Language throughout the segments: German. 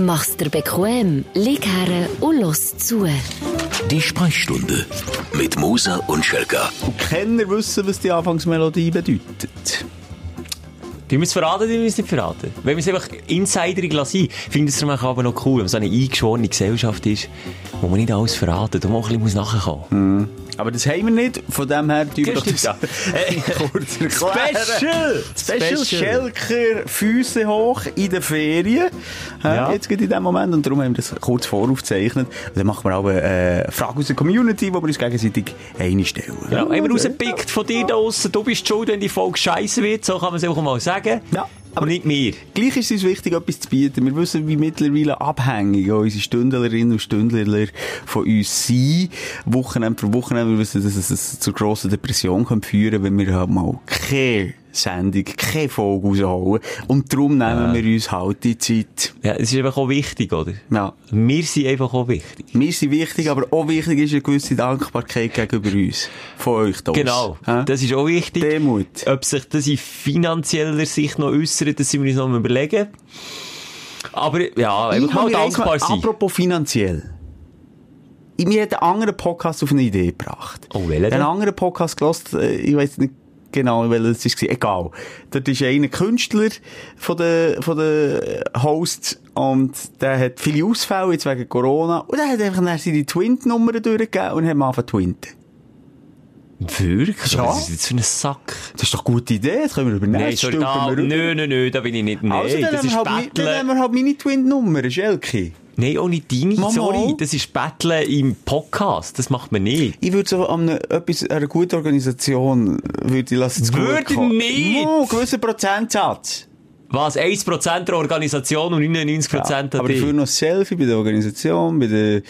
Mach's dir bequem, lieg her und los zu. Die Sprechstunde mit Musa und Schelka. Und Kenner wissen, was die Anfangsmelodie bedeutet. Tun wir es verraten, wir es nicht verraten? Wenn wir es einfach insiderig lassen, finde ich es aber noch cool, wenn so eine eingeschworene Gesellschaft ist, wo man nicht alles verraten, da man auch ein bisschen nachkommen muss. Mm. Aber das haben wir nicht, von dem her tun wir doch das kurz Special! Special! Schelker, Füße hoch in den Ferien. Ja. Jetzt geht in dem Moment und darum haben wir das kurz voraufgezeichnet. Und dann machen wir auch eine Frage aus der Community, wo wir uns gegenseitig einstellen. Ja, haben wir rausgepickt von dir da draussen, du bist schuld, wenn die Folge scheiße wird, so kann man es auch mal sagen. Ja. Aber nicht mir. Gleich ist es uns wichtig, etwas zu bieten. Wir wissen, wie mittlerweile abhängig unsere Stündlerinnen und Stündler von uns sind. Wochenende für Wochenende. Wir wissen, dass es zu grossen Depressionen führen kann, wenn wir halt mal keine Sendung, keine Folge rausholen. Und darum nehmen wir uns halt die Zeit. Ja, es ist einfach auch wichtig, oder? Ja. Wir sind einfach auch wichtig. Wir sind wichtig, aber auch wichtig ist eine gewisse Dankbarkeit gegenüber uns. Von euch da. Genau. Ja? Das ist auch wichtig. Demut. Ob sich das in finanzieller Sicht noch äußert, das sind wir uns noch mal überlegen. Aber, ja, einfach mal dankbar sein. Apropos finanziell. Mir hat einen anderen Podcast auf eine Idee gebracht. Oh, welcher? Einen anderen Podcast gelost, äh, ich weiß nicht, Genau, weil es war. Egal. Dort ist einer Künstler von den, von den Hosts und der hat viele Ausfälle jetzt wegen Corona und er hat einfach dann seine Twint-Nummern durchgegeben und hat mal angefangen twinten. Wirklich? Ja. Was ist jetzt für ein Sack? Das ist doch eine gute Idee, das können wir übernehmen. Nein, sorry, da, nö, nö, nö, da bin ich nicht. Nein, also, das ist halt, Betteln. Dann nehmen wir halt meine Twin-Nummer, Schelke. Nein, auch nicht deine, Mama. sorry. Das ist Betteln im Podcast. Das macht man nicht. Ich würde so an einer, etwas, einer guten Organisation, würde ich lassen, Würde nicht? Mo, einen gewissen Prozentsatz. Was? 1% der Organisation und 99% Ja, an aber dich? dafür noch ein Selfie bei der Organisation, bei den,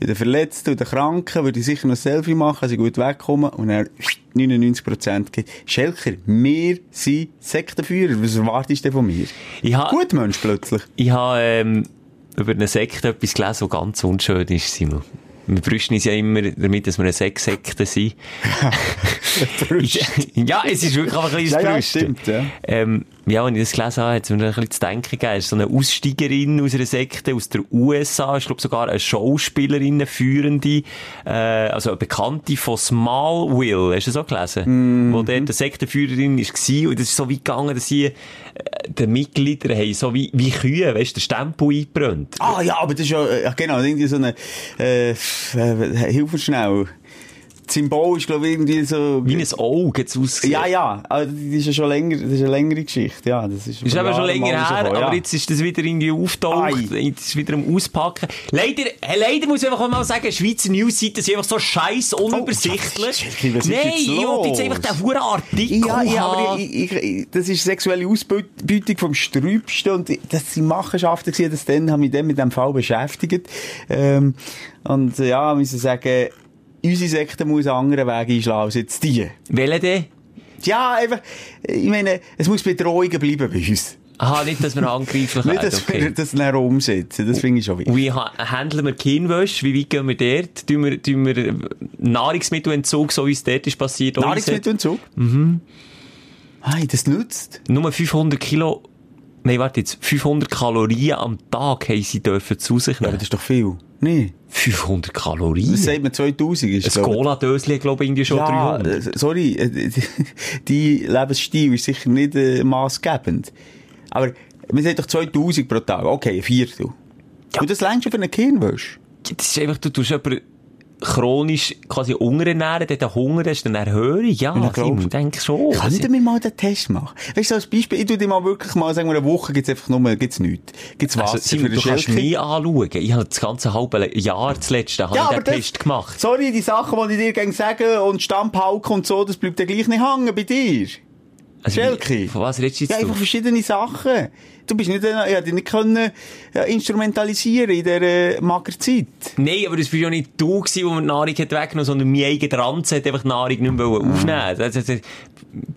bei den Verletzten und den Kranken, würde ich sicher noch ein Selfie machen, dass ich gut wegkomme und dann 99% geht. Schelker, wir sind Sektenführer. Was erwartest du denn von mir? Ich ha- Gut Mensch plötzlich. Ich habe ähm, über eine Sekte etwas gelesen, was ganz unschön ist, Simon. Wir brüsten uns ja immer damit, dass wir eine Sexsekte sind. ja, es ist wirklich einfach ein Ja, kleines ja, Brüsten. stimmt, ja. Ähm, ja, als ich das gelesen habe, hat es mir ein bisschen zu denken gegeben. So eine Aussteigerin aus einer Sekte aus der USA. Ich glaube sogar eine Schauspielerin, eine führende, äh, also eine Bekannte von Smallville. Hast du das auch gelesen? Mhm. Wo dort eine Sektenführerin war. Und das ist so weit gegangen, dass sie, äh, den Mitgliedern haben so wie, wie Kühe, weißt du, den Stempel eingebrannt. Ah ja, aber das ist ja, äh, genau, irgendwie so eine, äh, äh, hilf mir schnell. Symbol ist, glaube ich, irgendwie so... Wie ein Auge jetzt ausgesehen. Ja, ja, aber das ist ja schon länger, das ist eine längere Geschichte, ja. Das ist, ist vor eben schon länger her, rausgekommen, aber ja. jetzt ist das wieder irgendwie auftaucht, jetzt ist wieder am Auspacken. Leider, hey, leider muss ich einfach mal sagen, Schweizer News-Seiten sind einfach so scheiß unübersichtlich. Schätzchen, was ist Nein, ich wollte jetzt einfach den verdammten Artikel Ja, ja, aber ich, ich, das ist sexuelle Ausbeutung vom Sträubsten und das sind Machenschaften gewesen, das dann haben mich dann mit dem Fall beschäftigt. Ähm, und ja, müssen sagen, unsere Sekte muss einen anderen Weg einschlagen als jetzt die. Welche denn? Ja, einfach, ich meine, es muss Bedrohungen bleiben bei uns. Aha, nicht, dass wir angreiflich Nicht, werden, dass wir okay. das dann umsetzen, das finde ich schon wichtig. Wie ha- handeln wir Kienwäsche? Wie weit gehen wir dort? Tun wir, tun wir Nahrungsmittelentzug, so wie es dort ist passiert? Nahrungsmittelentzug? Mhm. Hey, das nützt. Nur 500 Kilo, nein, warte jetzt, 500 Kalorien am Tag haben sie dürfen zu sich Ja, aber nehmen. das ist doch viel. Nee. 500 Kalorien? Das sagt man 2000 ist, Ein. Cola-Döschen, glaube ich, irgendwie schon Ja, 300. äh, sorry, äh, die Lebensstil ist sicher nicht äh, maßgebend. Aber man sagt doch 2000 pro Tag. Okay, ein Viertel. Und das lernst du für eine Kirnwäsche. Das ist einfach, du tust jemanden chronisch quasi unterernähren, der Hunger hast, dann erhöre ich. Ja, Ja, Simon, denke schon. Könnten wir mal den Test machen? Weißt du, als Beispiel, ich tu dir mal wirklich mal sagen, eine Woche gibt's einfach nur, gibt's nichts. Gibt's Wasser Also, Simon, für du kannst mich anschauen. Ich habe das ganze halbe Jahr, das letzte, habe ich den das- Test gemacht. Sorry, die Sachen, die ich dir gerne sage und Stammpauken und so, das bleibt ja gleich nicht hängen bei dir. Also, Schelke. Von was redest du Ja, jetzt? einfach du? verschiedene Sachen. Du bist nicht, ich hätte nicht können, ja, instrumentalisieren in dieser äh, Magerzeit. Nein, aber das war ja nicht du, gewesen, der mir die Nahrung hat weggenommen sondern mein eigener Ranzen hat einfach die Nahrung nicht mehr aufnehmen also, also,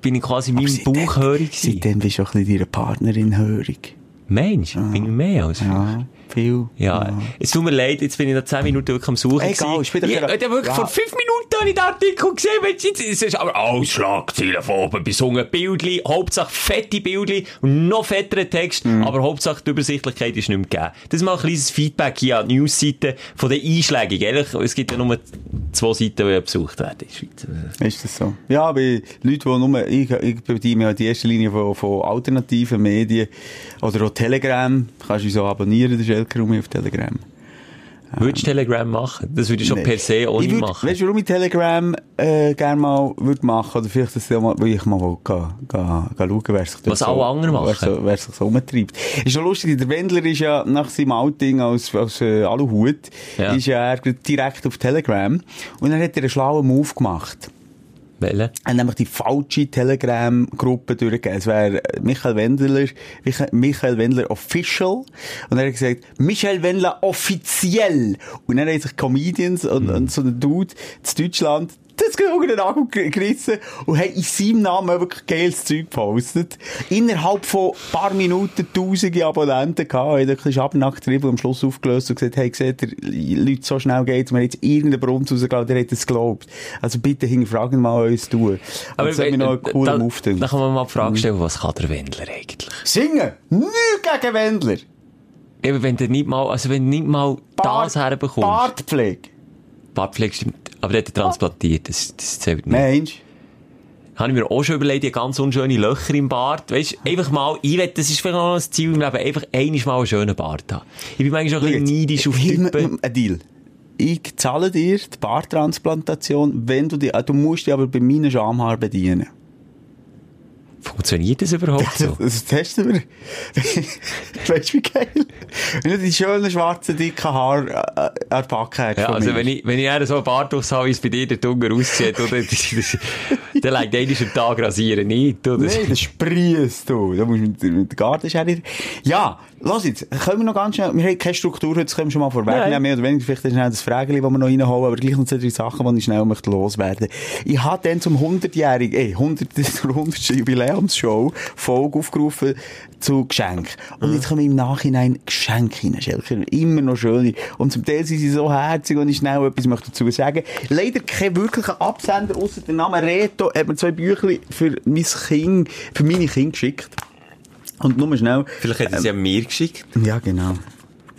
bin ich quasi in meinem Bauch hörig gewesen. Seitdem bist du auch ein bisschen deiner Partnerin hörig. Mensch, bin ich mehr als Ja, viel. Ja, es tut mir leid, jetzt bin ich nach 10 Minuten wirklich am Suchen. Egal, ich, ich, hab wirklich Ja. vor 5 Minuten habe ich den Artikel gesehen, es ist aber alles Schlagzeilen von oben bis unten, Bildli, Hauptsache fette Bildli und noch fetteren Text, aber Hauptsache die Übersichtlichkeit ist nicht mehr gegeben. Das ist mal ein kleines Feedback hier an die Newsseite von den Einschlägigen. Ehrlich, es gibt ja nur zwei Seiten, die besucht werden in der Schweiz. Ist das so? Ja, bei Leuten, die nur, ich, ich bediene ja die erste Linie von, von alternativen Medien oder auch Telegram. Kannst du so abonnieren, der Schelker auf Telegram. Würdest du Telegram machen? Das würde ich schon Nee. per se auch ich würd, machen. Weißt du, warum ich Telegram äh, gerne mal würd machen Oder vielleicht, dass ich mal, weil ich mal will, ga, ga, ga schauen, wer sich Was alle anderen wer, machen. so, wer sich so umtreibt. Ist schon lustig, der Wendler ist ja nach seinem Outing als, als äh, Aluhut, Ja. ist ja er direkt auf Telegram und dann hat er einen schlauen Move gemacht. Welche? Er hat nämlich die falsche Telegram-Gruppe durchgegeben. Es wäre Michael Wendler, Michael- Wendler Official. Und er hat gesagt, Michael Wendler offiziell. Und dann haben sich Comedians und, und so ein Dude zu Deutschland das unter den Nagel ge- gerissen und haben in seinem Namen wirklich geiles Zeug gepostet. Innerhalb von ein paar Minuten tausende Abonnenten gehabt, haben ein bisschen und am Schluss aufgelöst und gesagt, hey, seht ihr, Leute, so schnell geht's, wir haben jetzt irgendeinen Brunz rausgelassen, der hat es geglaubt. Also bitte hinterfragen mal uns tun. Aber das hat mich noch einen coolen Move da kann man mal die Frage stellen, was kann der Wendler eigentlich? Singen! Nichts gegen Wendler! Eben, wenn du nicht mal, also wenn du nicht mal das herbekommst. Bartpflege! Bartpflege stimmt. Aber der hat er transplantiert, das, das zählt nicht. Mensch! Habe ich mir auch schon überlegt, die ganz unschöne Löcher im Bart. Weißt einfach mal, ich will, das ist vielleicht noch ein Ziel im Leben, einfach einmal mal einen schönen Bart haben. Ich bin manchmal schon ein bisschen neidisch auf Typen. Ein Deal. Ich zahle dir die Barttransplantation, wenn du die, du musst dich aber bei meinen Schamhaaren bedienen. Funktioniert das überhaupt so? Das testen wir. weißt du, wie geil? Wenn du die schönen, schwarzen, dicken Haare äh, äh, Backe hast Ja, also mir. wenn ich, wenn ich eher so einen Bartwuchs habe, wie es bei dir der Dunger aussieht, oder? Das, das, dann legt einer am Tag rasieren nicht, oder? Nee, das sprießt du. Da musst du mit, mit der Gartenschere. Ja, los jetzt. Können wir noch ganz schnell, wir haben keine Struktur heute, das können wir schon mal vorwegnehmen. Nein. Mehr oder weniger vielleicht schnell das Frageli, das wir noch reinholen, aber gleich noch zwei, drei Sachen, die ich schnell möchte loswerden. Ich habe dann zum 100-jährigen, eh, 100, zur 100. Jubiläumsshow Folge aufgerufen zu Geschenk. Und jetzt kommen im Nachhinein Geschenke rein, Schelker. Immer noch schöne. Und zum Teil sind sie so herzig und ich schnell etwas möchte dazu sagen. Leider kein wirklicher Absender, außer der Name Reto, hat mir zwei Büchlein für mein Kind, für meine Kinder geschickt. Und nur schnell. Vielleicht hat er sie an mir geschickt. Ja, genau.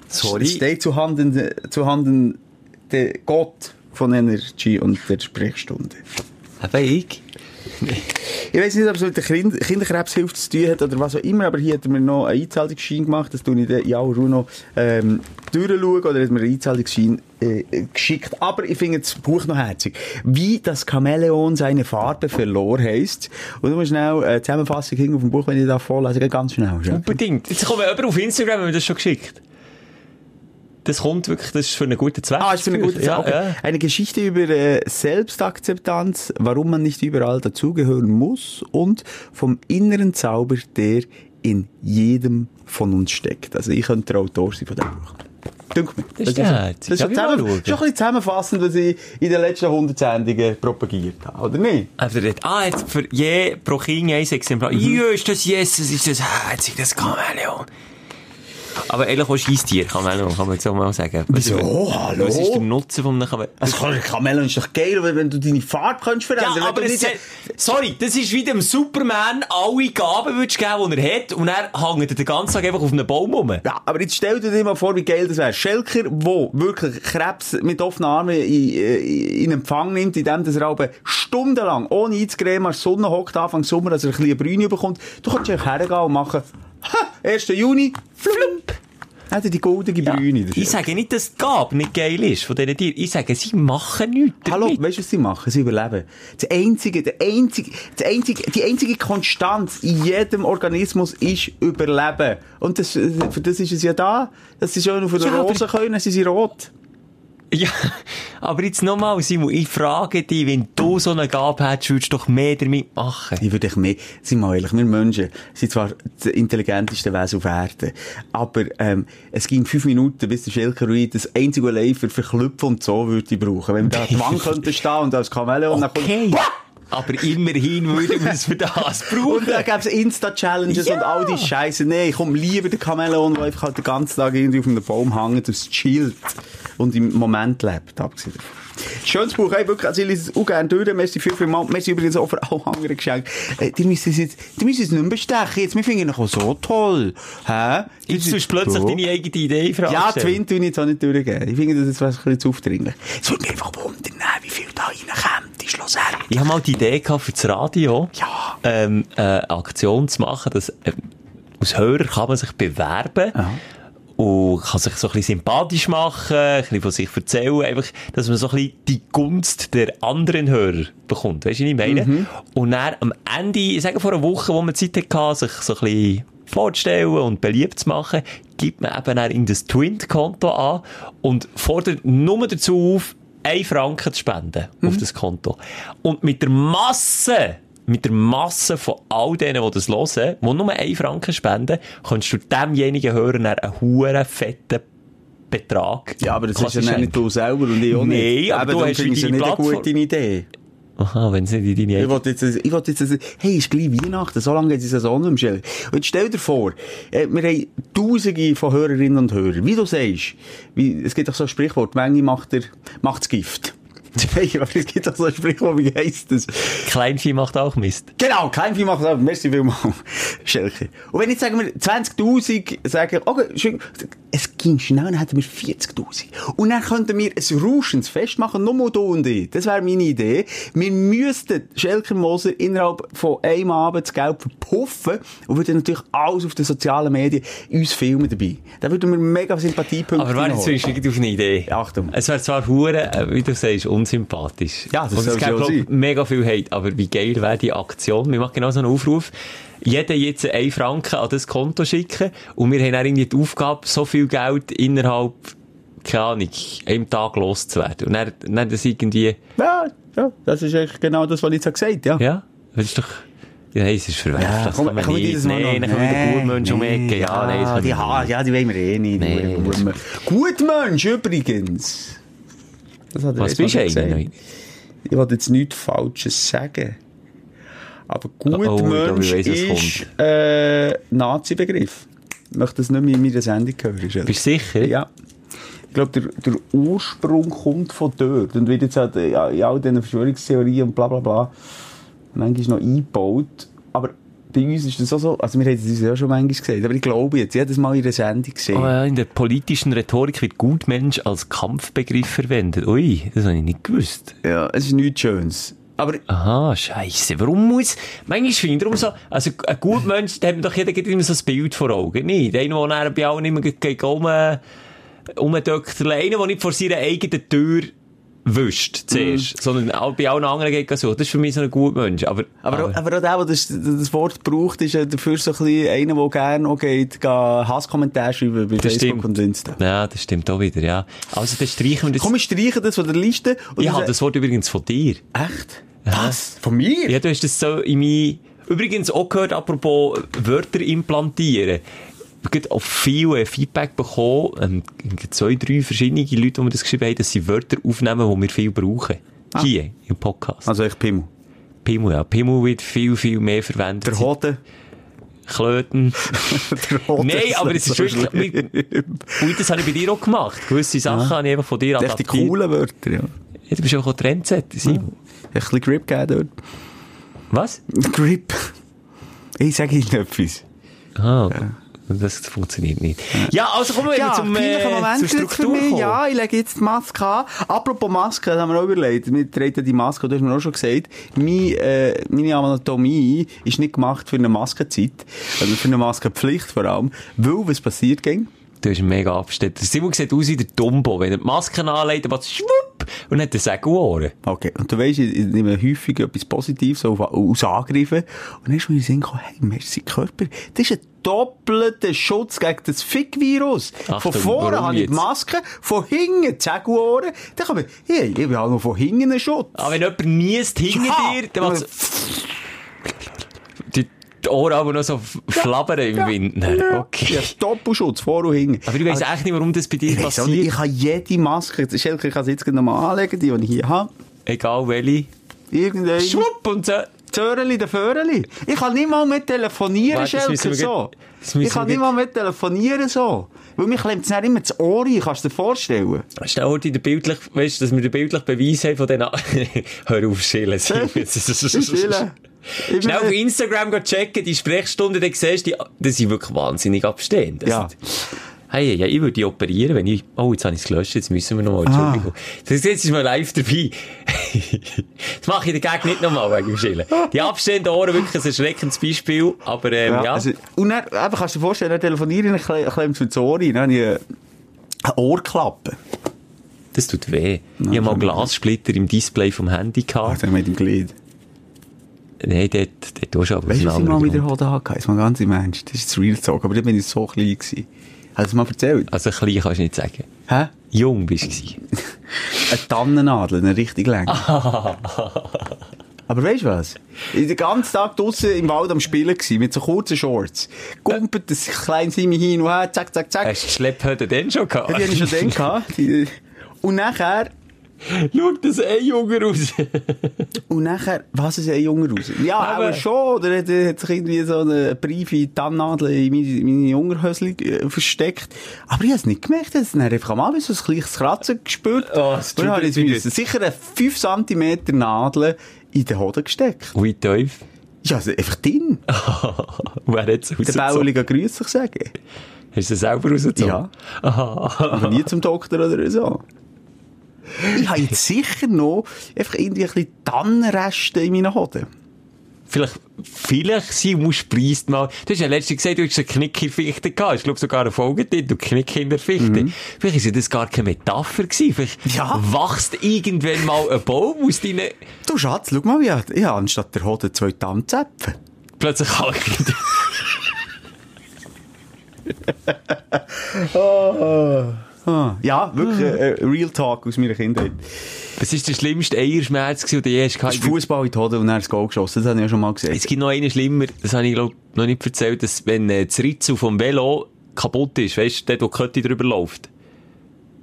Sorry. Es steht zu Handen, zu Handen der Gott von Energy und der Sprechstunde. Eben ich. Ich weiß nicht, ob es mit der kind Kinderkrebshilfe zu tun hat oder was auch immer, aber hier hat mir noch einen Einzahlungsschein gemacht. Das tue ich aller Ruhe noch ähm, durchschauen oder hat mir einen Einzahlungsschein äh, geschickt. Aber ich finde das Buch noch herzig. Wie das Chamäleon seine Farbe verlor heisst. Und nur schnell äh, Zusammenfassung auf dem Buch, wenn ich da vorlese, ganz schnell. Unbedingt. Jetzt kommt jemand auf Instagram, haben wir das schon geschickt. Das kommt wirklich, das ist für einen guten Zweck. Ah, ist für eine gute ja, Sache. ja. Eine Geschichte über äh, Selbstakzeptanz, warum man nicht überall dazugehören muss und vom inneren Zauber, der in jedem von uns steckt. Also ich könnte der Autor sein von diesem Buch. Dünkt mir. Das ist das ist ich mal zusammen, schon ein bisschen zusammenfassend, was ich in den letzten 100 Sendungen propagiert habe, oder nicht? Also, ah, jetzt für je pro Kind ein Exemplar. Mhm. Ja, ist das Jesus, ist das herzig, das Chamäleon. Aber ehrlich, auch Scheisstier, Chamäleon, kann man jetzt auch mal sagen. Was- Wieso? Hallo? Was ist der Nutzen von einem? Also Kamellen ist doch geil, wenn du deine Farbe kannst verändern. Ja, aber nicht- sorry, das ist wie dem Superman alle Gaben würdest geben, die er hat, und er hängt den ganzen Tag einfach auf einem Baum rum. Ja, aber jetzt stell dir mal vor, wie geil das wäre. Schelker, wo wirklich Krebs mit offenen Armen in, in, Empfang nimmt, indem dass er aber stundenlang ohne einzucremen an der Sonne hockt, Anfang Sommer, dass er ein bisschen Brüne bekommt. Du kannst einfach hergehen und machen, ha, 1. Juni, flump. Er die goldene Brüne. der Ich sage nicht, dass die Gabe nicht geil ist von diesen Tieren. Ich sage, sie machen nichts Hallo, damit. weißt du, was sie machen? Sie überleben. Das einzige, der einzige, das einzige, die einzige Konstanz in jedem Organismus ist Überleben. Und das, für das ist es ja da. Das ist schon auf der Ja, aber- Rose können, dann sind sie rot. Ja, aber jetzt nochmal, Simon, ich frage dich, wenn du so eine Gabe hättest, würdest du doch mehr damit machen. Ich würde ich mehr, sind wir ehrlich, wir Menschen sind zwar das intelligenteste Wesen auf Erden, aber, ähm, es ging fünf Minuten, bis der Schelker Ruid das einzige allein für Verklüpfen und so würde ich brauchen. Wenn wir da die Wand könnten stehen und als Chamäleon Okay. dann Aber immerhin würden wir es für das kommt, und dann brauchen. gäbe es Insta-Challenges Ja. und all die Scheiße. Nee, ich komme lieber der Chamäleon, der einfach halt den ganzen Tag irgendwie auf einem Baum hängt, das chillt. Und im Moment lebt, abgesehen davon. Schönes Buch, hey, wirklich, also ich lese es auch gerne durch, merci viel, viel mal, merci übrigens auch für alle anderen Geschenke. Äh, die müssen es jetzt, die müssen es nicht mehr bestechen, jetzt, wir finden ihn auch so toll. Hä? Jetzt tust du plötzlich deine eigene Idee fragen. Ja, Twin tue ich jetzt auch nicht durchgeben. Ich finde, das ist ein bisschen zu aufdringlich. Es würde mich einfach wundern, wie viel da reinkommt, ist schlussendlich. Ich habe mal die Idee gehabt für das Radio, Ja. ähm, eine Aktion zu machen, dass äh, als Hörer kann man sich bewerben und kann sich so ein bisschen sympathisch machen, ein bisschen von sich erzählen, einfach, dass man so ein bisschen die Gunst der anderen Hörer bekommt. Weißt du, was ich meine? Mhm. Und dann am Ende, ich sage vor einer Woche, wo man Zeit hatte, sich so ein bisschen vorzustellen und beliebt zu machen, gibt man eben dann in das Twint-Konto an und fordert nur dazu auf, 1 Franken zu spenden auf das Konto. Und mit der Masse, mit der Masse von all denen, die das hören, die nur 1 Franken spenden, kannst du demjenigen Hörer dann einen huren fetten Betrag. Ja, aber das ist ja nicht du selber und ich auch nicht. Nee, aber Eben, du hast es deine nicht eine Plattform. gute Idee. Aha, wenn es nicht in deine Ich wollte jetzt, ich wollte jetzt, hey, ist gleich Weihnachten, so lange geht die Saison nicht mehr. Und jetzt stell dir vor, äh, wir haben Tausende von Hörerinnen und Hörern. Wie du sagst, wie, es gibt doch so ein Sprichwort, Menge macht der, macht's Gift. Es gibt doch so ein Sprichwort, wie heisst das? Kleinvieh macht auch Mist. Genau, kein Vieh macht auch. Merci vielmals, Schelke. Und wenn jetzt sagen wir 20.000 sagen, okay, schön, es ging schnell, dann hätten wir 40.000. Und dann könnten wir ein rauschendes Fest machen, nur du und ich. Das wäre meine Idee. Wir müssten Schelker Moser innerhalb von einem Abend das Geld verpuffen und würden natürlich alles auf den sozialen Medien uns filmen dabei. Da würden wir mega Sympathiepunkte Aber warte, jetzt auf eine Idee. Achtung. Es wäre zwar hure, äh, wie du sagst, unsympathisch. Ja, das gäbe, schon glaub, sein. mega viel Hate. Aber wie geil wäre die Aktion? Wir machen genau so einen Aufruf. Jeder jetzt einen Franken an das Konto schicken. Und wir haben dann irgendwie die Aufgabe, so viel Geld innerhalb, keine Ahnung, einem Tag loszuwerden. Und dann, dann das irgendwie, Ja, ja, das ist eigentlich genau das, was ich jetzt gesagt habe. Ja. ja, das ist doch, ja, nein, es ist verwerflich. Ja, das komm, kann komm, nicht. Mal noch. dann kommen wieder Gutmenschen um Ecke. Ja, das ja, die, ja, die wollen wir eh nicht. Nee, das- Gutmensch übrigens. Was bist du eigentlich? Ich wollte jetzt nichts Falsches sagen. Aber Oh, Gutmensch ich weiss, was ist äh, Nazi-Begriff. Ich möchte das nicht mehr in meiner Sendung hören. Bist du sicher? Ja. Ich glaube, der, der Ursprung kommt von dort und wird jetzt halt äh, ja, in all diesen Verschwörungstheorien und bla bla bla manchmal noch eingebaut. Aber bei uns ist das auch so, also wir haben es ja schon manchmal gesagt, aber ich glaube jetzt, jedes Mal in der Sendung gesehen. Oh ja, in der politischen Rhetorik wird Gutmensch als Kampfbegriff verwendet. Ui, das habe ich nicht gewusst. Ja, es ist nichts Schönes. Aber Aha, scheiße. Warum muss, manchmal finde ich darum so, also ein guter Mensch, da hat doch jeder immer so ein Bild vor Augen, nicht? Der dann bei allen immer gegen um, umdöckert, einer, der nicht vor seiner eigenen Tür wischt zuerst, sondern auch bei allen anderen geht so. Das ist für mich so ein guter Mensch. Aber, Aber, auch- aber auch der, der das, das Wort braucht, ist ja dafür so ein bisschen einer, der gerne auch geht, Hasskommentare schreiben bei Das Facebook stimmt. und Insta. ja, das stimmt auch wieder, ja. Also, dann streichen wir das. Komm, wir streichen das von der Liste. Und ich dann habe das Wort übrigens von dir. Echt? Was? Von mir? Ja, du hast das so in mein, übrigens auch gehört, apropos Wörter implantieren. Auch viel äh, Feedback bekommen, ähm, zwei, drei verschiedene Leute, die mir das geschrieben haben, dass sie Wörter aufnehmen, die wir viel brauchen. Hier, im Podcast. Also ich Pimmel. Pimmel, ja. Pimmel wird viel, viel mehr verwendet. Der Hoden. Klöten. Der Hoden Nein, aber es ist wirklich, und das habe ich bei dir auch gemacht. Gewisse Sachen habe ich einfach von dir Echt die adaptiert. coolen Wörter, ja. Ja, du bist auch ein Trendsetter, Simon. Ein bisschen Grip gegeben Was? dort. Grip. Ich sage Ihnen etwas. Ah, das funktioniert nicht. Ja, also kommen wir Ja, zum, äh, Moment zur Struktur mich. Ja, ich lege jetzt die Maske an. Apropos Maske, das haben wir auch überlegt. Wir treten die Maske, du hast mir auch schon gesagt, meine, äh, meine Anatomie ist nicht gemacht für eine Maskenzeit. Also für eine Maskenpflicht vor allem. Weil, was passiert ging? Du bist mega abgestellt. Simon sieht aus wie der Dumbo. Wenn er die Maske anlegt, es schwupp und hat er Sägeohren. Okay, und du weisst, ich, ich nehme häufig etwas Positives aus Angriffen. Und dann ist mir in den Sinn gekommen, hey, merci Körper, das ist ein doppelter Schutz gegen das Fick-Virus. Von vorne habe ich die? Maske, von hinten die Sägeohren. Dann kann man, hey, ich habe noch von hinten einen Schutz. Aber wenn jemand niest hinter Ja. dir, dann macht die, Ohren aber noch so flabbern im Wind. Nein, Ja, Okay. Doppelschutz, vor und hinten. Aber ich weiss echt nicht, warum das bei dir Ich auch nicht, passiert. ich habe jede Maske, ich kann sie jetzt nochmal anlegen, die, die ich hier habe. Egal welche. Irgendein Schwupp und so. Zöreli, der Föhreli. Ich kann nicht mal mit telefonieren, Schelke, so. Ich kann nicht mal mit telefonieren, so. Weil mir klemmt es immer das Ohr ein, kannst du dir vorstellen? Stell dir den bildlich, weißt du, dass wir den bildlich Beweis haben von diesen, hör auf, schillen. Schillen. Schnell auf Instagram checken, die Sprechstunde, dann siehst du, die, die sind wirklich wahnsinnig abstehend. Ja. Hey, ja, ich würde die operieren, wenn ich, oh, jetzt habe ich es gelöscht, jetzt müssen wir nochmal, Entschuldigung. Das jetzt ist mal live dabei. das mache ich dagegen nicht nochmal wegen dem Schillen. Die abstehenden Ohren, wirklich ein erschreckendes Beispiel, aber, ähm, ja. Also, und dann, eben, kannst du dir vorstellen, dann telefoniere ich, klemmt es mir das Ohr rein, dann habe ich eine Ohrklappe. Das tut weh. ich habe mal Glassplitter im Display vom Handy Ach, gehabt. dann mit dem Glied. Nein, dort, dort du aber Weißt du, was ich mal wieder Grund. Hoden hatte? Jetzt mal ganz im Ernst. Das ist das Real Talk, aber dann bin ich so klein gewesen. Hast du es mal erzählt? Also klein kannst du nicht sagen. Hä? Jung bist du. Eine Tannennadel, eine richtig lang. Aber weißt du was? Ich war den ganzen Tag draussen im Wald am Spielen gewesen, mit so kurzen Shorts. Gumpet das kleine Simi hin und her, zack, zack, zack. Hast du die Schlepphütte denn schon gehabt? Ja, die habe ich schon dann gehabt. Und nachher, Schau das ein Junge raus. und nachher, was ist ein Junge raus? Ja, Aber- aber schon, oder hat, hat sich irgendwie so eine briefe Tannennadel in meine, meine Jungerhösli äh, versteckt. Aber ich habe es nicht gemerkt, ich habe dann einfach am Abend so ein kleines Kratzen gespürt. Oh, es und dann ich müssen sicher eine 5 cm Nadel in den Hoden gesteckt. Wie tief? Ja, also einfach drin. Wer hat es Der rausgezogen? Baulige Grüße sagen. Hast du es selber rausgezogen? Ja. Aha. Aber nie zum Doktor oder so. Ich habe jetzt sicher noch einfach irgendwie ein bisschen Tannenreste in meinen Hoden. Vielleicht, vielleicht, Simon Spreist mal. Du hast ja letztens gesagt, du hast eine Knick in der Fichte gehabt. Ich glaube sogar eine Folge drin, du Knick in der Fichte. Vielleicht ist ja das gar keine Metapher gewesen. Vielleicht Mhm. Ja. wächst irgendwann mal ein Baum aus deinen, Du Schatz, schau mal, ich habe, ich habe anstatt der Hoden zwei Tannenzäpfe. plötzlich halt. Ah, ja, wirklich äh, äh, Real Talk aus meiner Kindheit. Was ist der schlimmste Eierschmerz den du je hast Das gehabt? ist Fußball in die Hoden und dann das Goal geschossen. Das habe ich ja schon mal gesehen. Es gibt noch einen schlimmer, das habe ich glaub, noch nicht erzählt, dass wenn äh, das Ritzel vom Velo kaputt ist, weißt du, dort, wo Kette drüber läuft.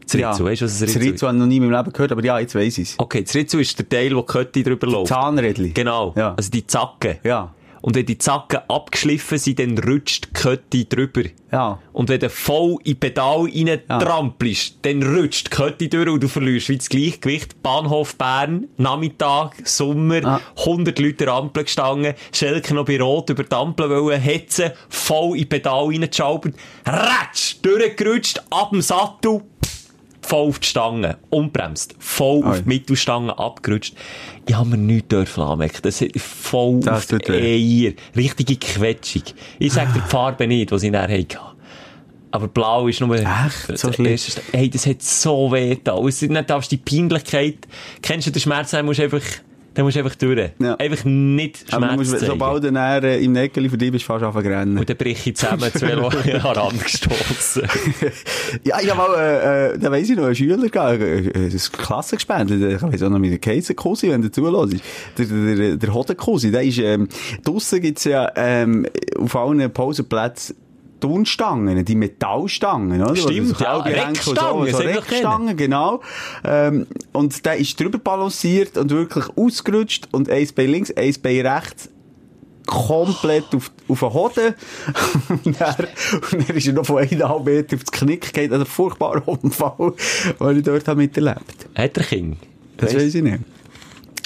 Das Ritzel, weißt du, was Das Ritzel ist? Ritzel habe ich noch nie in meinem Leben gehört, aber ja, jetzt weiss ich es. Okay, das Ritzel ist der Teil, wo Kette drüber läuft. Zahnrädli. Genau. Ja. Also die Zacken. Ja. Und wenn die Zacken abgeschliffen sind, dann rutscht die Kette drüber. Ja. Und wenn du voll in Pedal rein trampelst, dann rutscht die Kette durch und du verlierst wie das Gleichgewicht. Bahnhof Bern, Nachmittag, Sommer, Ah. 100 Leute Ampel gestanden, Schelke noch bei Rot über die Ampel wollen, hetzen, voll in Pedal reingeschaubert, ratsch, durchgerutscht, ab dem Sattel, voll auf die Stange, unbremst, voll Oi. auf die Mittelstange abgerutscht. Ich habe mir nichts dürfen anmerken. Das hat voll Das auf die. Eier. Richtige Quetschung. Ich sag dir die Farbe nicht, die sie nachher hatten. Aber blau ist nur... Echt? So erste- Hey, das hat so weh getan. Und dann darfst du die Peinlichkeit... Kennst du den Schmerz? Musst du einfach... Dann musst du einfach durch. Ja. Einfach nicht Aber du Schmerz musst, sobald du dann äh, im dich bist, fast zu rennen. Und dann brich ich zusammen zwei Leute Rand gestossen. Ja, ich habe mal, äh, äh, da weiss ich noch, einen Schüler äh, das Klassengespendet, ich weiss auch noch mit der Käsekusi, wenn du zulässt. Der, der, der, Hodenkusi, der ist, ähm, draussen gibt's ja, ähm, auf allen Pausenplätzen Tonstangen, die Metallstangen, oder? Stimmt, ja, Reckstangen, so, so Reckstangen, genau. Ähm, und der ist drüber balanciert und wirklich ausgerutscht und eins Bein links, eins Bein rechts, komplett auf, auf den Hoden. und, dann, und dann ist er noch von eineinhalb Meter auf das Knick gegangen. Also furchtbarer Unfall, den ich dort habe miterlebt Hat er Kind? Das weiß ich nicht.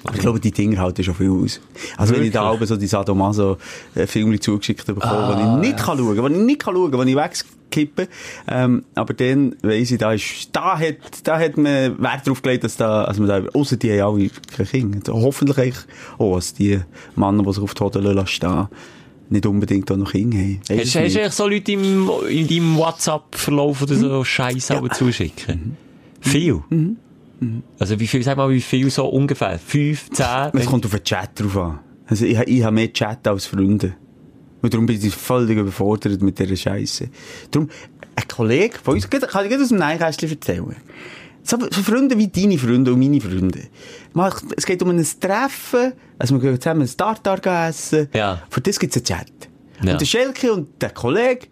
Aber ich glaube, die Dinger halten schon viel aus. Also wenn ich da Wirklich? oben so die Sadomaso-Filme zugeschickt bekomme, Ah, die ich nicht kann schauen kann, die ich nicht kann schauen kann, die ich wegkippe, ähm, aber dann weiss ich, da ist, da hat, da hat man Wert drauf gelegt, dass da, also man da, ausser die haben alle keine Kinder. Also Hoffentlich eigentlich auch, dass die Männer, die sich auf die Hoden lassen, stehen, nicht unbedingt auch noch Kinder haben. Hast, hast du eigentlich so Leute im, in deinem WhatsApp-Verlauf oder so Scheiße Ja. zuschicken? Viel? Also wie viel, sag mal, wie viel so ungefähr? Fünf, zehn? Es kommt auf den Chat drauf an. Also ich, ich habe mehr Chat als Freunde. Und darum bin ich völlig überfordert mit dieser Scheiße. Darum, ein Kollege von uns, kann ich gerade aus dem Neinkästchen erzählen. So, so Freunde wie deine Freunde und meine Freunde. Es geht um ein Treffen, also wir gehen zusammen ein Tartar essen. Ja. Für das gibt es einen Chat. Ja. Und der Schelke und der Kollege,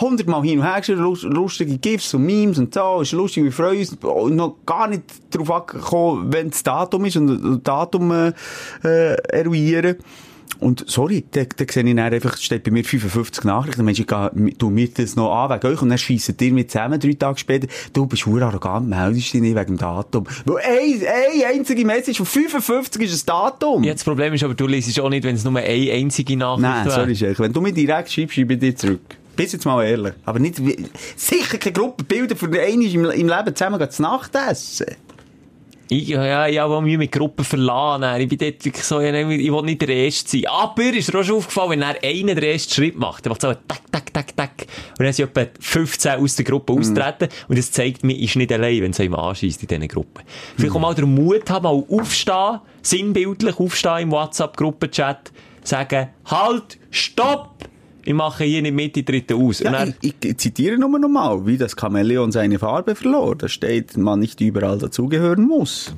hundertmal hin und her geschrieben, lust- lustige GIFs und Memes und so, ist lustig, wir freuen uns, und noch gar nicht darauf angekommen, wenn das Datum ist und das Datum äh, äh, eruieren. Und sorry, da, da sehe ich dann einfach, steht bei mir 55 Nachrichten, Mensch, ich tu mir das noch an wegen euch und dann schiessen dir mit zusammen drei Tage später, du bist hure arrogant, meldest dich nicht wegen dem Datum. Weil eine, eine einzige Message von 55 ist ein Datum. Ja, das Problem ist aber, du liest auch nicht, wenn es nur eine einzige Nachricht Nein, wäre. sorry. Wenn du mir direkt schreibst, schreibe ich dir zurück. Bist jetzt mal ehrlich. Aber nicht, sicher keine Gruppenbilder für den einen im, im Leben zusammen zu Nacht essen. Ich, ja, ich habe Mühe mit Gruppen verlassen. Ich bin dort wirklich so, ich ich will nicht der Erste sein. Aber ist dir auch schon aufgefallen, wenn dann einer den ersten Schritt macht, dann macht es so tak, tak, tak, tak. Und dann sind etwa 15 aus der Gruppe austreten. Und das zeigt mir, ist nicht allein, wenn es einem anschießt in diesen Gruppen. Vielleicht auch mal den Mut haben, mal aufstehen, sinnbildlich aufstehen im WhatsApp-Gruppenchat, sagen, halt, stopp! Ich mache hier nicht mit, ich trete aus. Ja, dann- ich, ich zitiere nur noch mal, wie das Chamäleon seine Farbe verlor. Da steht, man nicht überall dazugehören muss.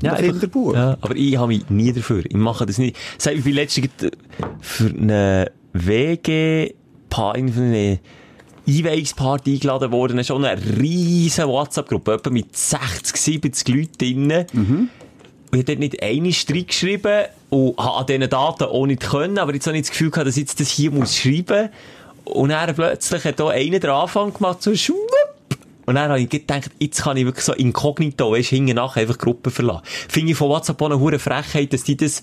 Ja, einfach-. Ja, aber ich habe mich nie dafür. Ich mache das nicht. Sag, Ich bin letztens gerade für eine WG, für eine Einweihungsparty eingeladen worden. Schon eine riesen WhatsApp-Gruppe, etwa mit 60, 70 Leuten drin. Mhm. Und ich habe dort nicht eine Strich geschrieben und habe an diesen Daten auch nicht können, aber jetzt habe ich das Gefühl gehabt, dass ich jetzt das hier muss schreiben Und dann plötzlich hat da einer den Anfang gemacht, so schwupp. Und dann habe ich gedacht, jetzt kann ich wirklich so inkognito, weisst, hinten nachher einfach Gruppen verlassen. Finde ich von WhatsApp auch eine hure Frechheit, dass die das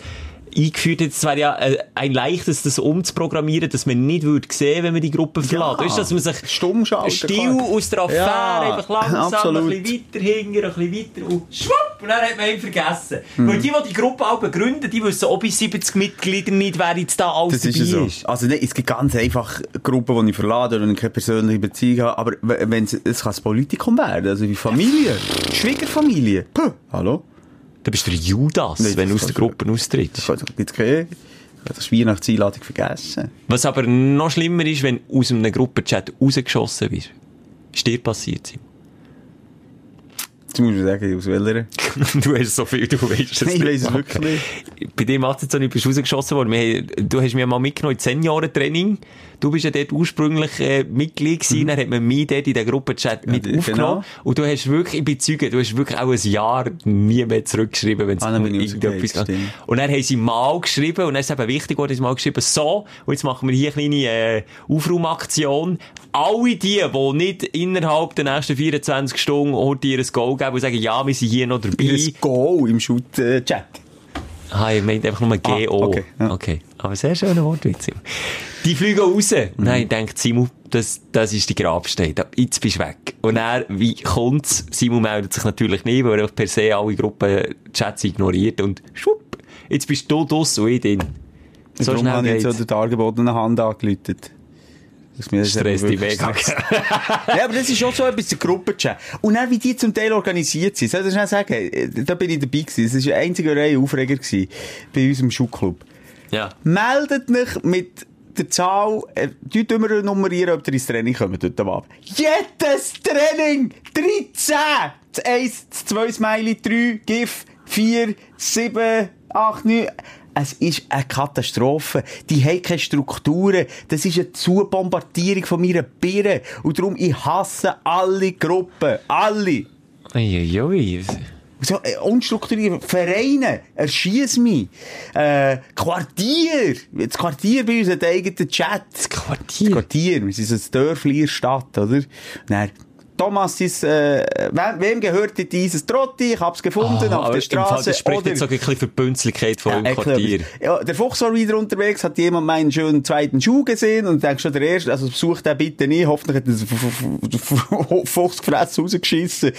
eingeführt haben. Es wäre ja äh, ein leichtes, das umzuprogrammieren, dass man nicht würde sehen, wenn man die Gruppe verlässt. Weißt du, dass man sich Stumm schalten still kann. aus der Affäre Ja, einfach langsam absolut. ein bisschen weiter hinter, ein bisschen weiter und schwupp, und dann hat man ihn vergessen. Mhm. Weil die, die die Gruppe auch begründen, die wissen auch bei 70 Mitgliedern nicht, wer jetzt da alles Das ist dabei ja so. ist. Also, ne, es gibt ganz einfach Gruppen, die ich verlade oder ich keine persönliche Beziehung habe. Aber wenn es, es kann das Politikum werden. Also, wie Familie. Schwiegerfamilie. Puh. Hallo? Du bist der Judas, Nein, wenn du das aus der kannst du- Gruppe austrittst. Da gibt's keine, ich habe das Weihnachtseinladung vergessen. Was aber noch schlimmer ist, wenn du aus einem Gruppenchat rausgeschossen wirst. Ist dir passiert, Simon? Jetzt muss ich sagen, aus welcher? Du hast so viel, du weißt es Ich nicht. weiss es wirklich nicht. Bei dir macht es jetzt so nicht, du bist rausgeschossen worden. Du hast mich mal mitgenommen in 10 Jahre Training. Du bist ja dort ursprünglich äh, Mitglied gewesen. Dann hat man mich dort in den Gruppenchat mit die- aufgenommen. genau. Und du hast wirklich, ich bin Zeuge, du hast wirklich auch ein Jahr nie mehr zurückgeschrieben, wenn es Ah, irgendetwas geht. Und dann haben sie mal geschrieben, und dann ist es eben wichtig geworden, sie mal geschrieben, so, und jetzt machen wir hier eine kleine äh, Aufraumaktion. Alle die, die nicht innerhalb der nächsten 24 Stunden heute ihr Goal geben und sagen, ja, wir sind hier noch dabei. Ihr Go im Shoot-Chat. Ah, ich meinte einfach nur Ah, GO. okay, ja. okay. Aber sehr schöner Wortwitz. Die fliegen raus. Nein, denkt Simon, das, das ist die Grabsteine. Jetzt bist du weg. Und er, wie kommt's? Simon meldet sich natürlich nicht, weil er per se alle Gruppenchats ignoriert und schwupp, jetzt bist du draus und ich drin. So Darum schnell habe ich jetzt so der dargebotenen Hand angelötet. Dass Stress wirklich mega. ja, aber das ist auch so etwas, der Gruppenchat. Und dann, wie die zum Teil organisiert sind, soll ich schnell sagen, äh, da bin ich dabei gewesen. Das war ein einziger Reihe Aufreger gewesen, bei uns im Schuhclub. Ja. Meldet mich mit der Zahl, äh, tut immer nummerieren, ob ihr ins Training kommt heute Abend. Jedes Training! 13! Das 1, das 2 Smiley, 3, GIF, 4, 7, 8, 9. Es ist eine Katastrophe. Die haben keine Strukturen. Das ist eine Zubombardierung von meiner Birne. Und darum, ich hasse alle Gruppen. Alle. Uiuiui. So, äh, unstrukturiert. Vereine, erschieß mich. Äh, Quartier. Das Quartier bei uns hat einen eigenen Chat. Das Quartier? Quartier. Wir sind so ein Dörfli in der Stadt, oder? Dann, Thomas ist, äh, wem, wem gehört dieses Trotti? Ich hab's gefunden Ah, auf der Straße. Das spricht oder, jetzt so ein bisschen für die Bünzlichkeit von Ja, Quartier. erklär mir. Ja, der Fuchs war wieder unterwegs, hat jemand meinen schönen zweiten Schuh gesehen und denkt schon der erste, also besuch den bitte nicht, hoffentlich hat der F- F- Fuchs gefressen rausgeschissen.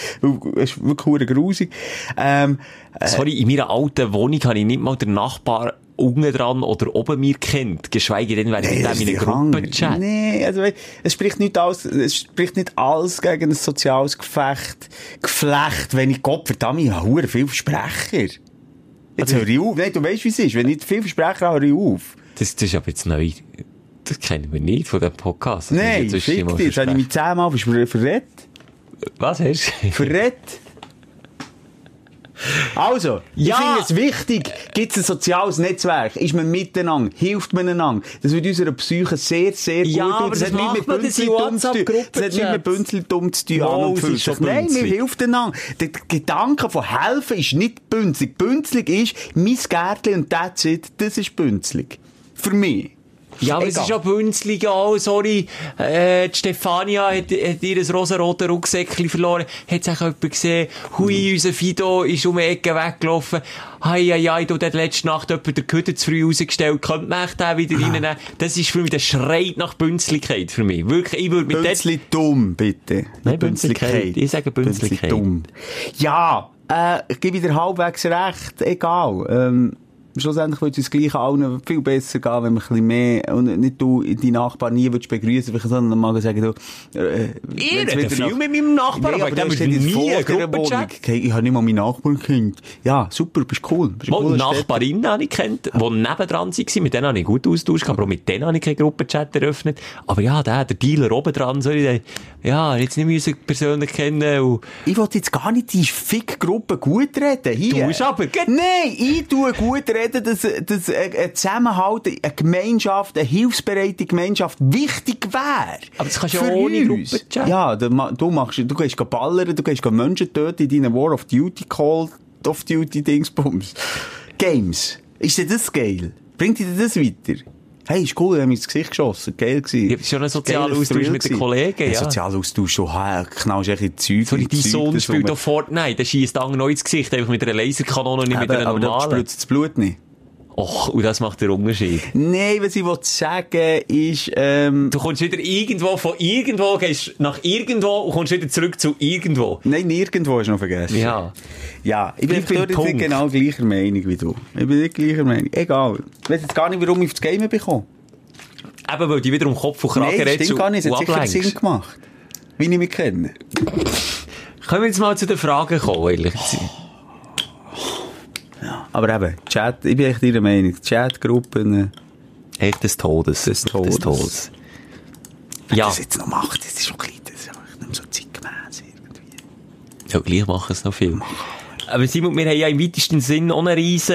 Es ist wirklich grusig. Ähm, Sorry, in meiner alten Wohnung habe ich nicht mal den Nachbar unten dran oder oben mir kennt, geschweige denn, wäre ich mit das dem in einer Gruppe Hang. chat. Nee, also, es spricht nicht alles, es spricht nicht alles gegen ein soziales Gefecht, Geflecht, wenn ich Gott verdammt, ich habe viel Versprecher. Jetzt Also- hör ich auf. Nein, du weißt, wie es ist. Wenn ich viel Versprecher habe, höre ich auf. Das, das ist aber jetzt neu. Das kennen wir nicht von diesem Podcast. Das Nein, fick dich. Jetzt habe ich mich zehnmal ver- verrät. Was hast du? Verrät. Also, ich Ja. finde es wichtig, gibt es ein soziales Netzwerk, ist man miteinander, hilft man einander. Das wird unserer Psyche sehr, sehr Ja, gut tun. aber das hat nicht mit das Bünzli-Dumm zu tun. Das hat nicht mit Bünzli-Dumm zu tun. Sich. Nein, wir hilft einander. Der Gedanke von helfen ist nicht bünzlig. Bünzlig ist, mein Gärtchen und that's it, das ist bünzlig. für mich. Ja, aber es Egal. ist ja Bünzliga auch, sorry. Äh, die Stefania hat, hat ihr ein rosa-rote Rucksäckchen verloren. Hat sich jemand gesehen, hui, unser Fido ist um die Ecke weggelaufen. Hei, hei, hei, du, hat letzte Nacht jemand den Köder zu früh rausgestellt. Könnte man echt den wieder reinnehmen? Das ist für mich, der schreit nach Bünzligkeit für mich. Wirklich, ich würde mit dort... Bünzli dumm, bitte. Nein, Bünzligkeit. Ich sage Bünzligkeit. dumm. Ja, äh, ich gebe dir halbwegs recht, egal. Ähm, schlussendlich würde es uns gleich allen viel besser gehen, wenn wir ein bisschen mehr, und nicht du, die Nachbarn nie würdest begrüßen, sondern mal sagen, du, äh, Ich rede viel nach- mit meinem Nachbarn, Ja, aber der ist nie ein. Gruppenchat. Okay, ich habe nicht mal meinen Nachbarn gekannt. Ja, super, bist cool. Bist Städter. Nachbarinnen habe ich kennt, die nebendran waren, mit denen habe ich gut austauscht, aber auch mit denen habe ich keinen Gruppenchat eröffnet. Aber ja, der, der Dealer oben dran, soll ich den, ja, jetzt nicht müssen persönlich kennen und, Ich wollte jetzt gar nicht die Fick-Gruppe gut reden. Hier. Du aber? Nein, ich tue gut reden, dass, dass ein Zusammenhalt, eine Gemeinschaft, eine hilfsbereite Gemeinschaft wichtig wäre. Aber das kannst du ja ohne. Gruppenchat. Ja, du, ma- du machst, du gehst ballern, du gehst Menschen töten in deinen War of Duty Call of Duty Dingsbums. Games. Ist dir das geil? Bringt dir das weiter? Hey, ist cool, wir haben ins Gesicht geschossen. Geil gewesen. Ja, schon ein sozialer Austausch mit den. Kollegen, Ein ja. sozialer Austausch, schon, ha, knallst echt in Zeug. Die dein Sohn spielt doch Fortnite, der schießt Angel noch ins Gesicht, einfach mit einer Laserkanone und nicht mit Eben, einer aber da normalen. spritzt das Blut nicht. Och, und das macht den Unterschied. Nein, was ich wollte sagen, ist, ähm, Du kommst wieder irgendwo von irgendwo, gehst nach irgendwo und kommst wieder zurück zu irgendwo. nein, nirgendwo ist noch vergessen. Ja. Ja, ich bin Bleib dort jetzt nicht genau gleicher Meinung wie du. Ich bin nicht gleicher Meinung. Egal. Ich weiß jetzt gar nicht, warum ich das Game bekomme. Eben, weil die wieder um Kopf und Kragen redest stimmt gar nicht. Es hat sicher ablenkst. Sinn gemacht. Wie ich mich kenne. Können wir jetzt mal zu den Fragen kommen, ehrlich gesagt? Aber eben, Chat, ich bin echt deiner Meinung. Chatgruppen, äh, Echt des Todes. Des Todes. Todes. ja. Ja, das jetzt noch macht, das ist schon klein, das ist einfach nicht so zeitgemäß irgendwie. ja, gleich machen es noch viel. Aber Simon, wir haben ja im weitesten Sinn einen riesen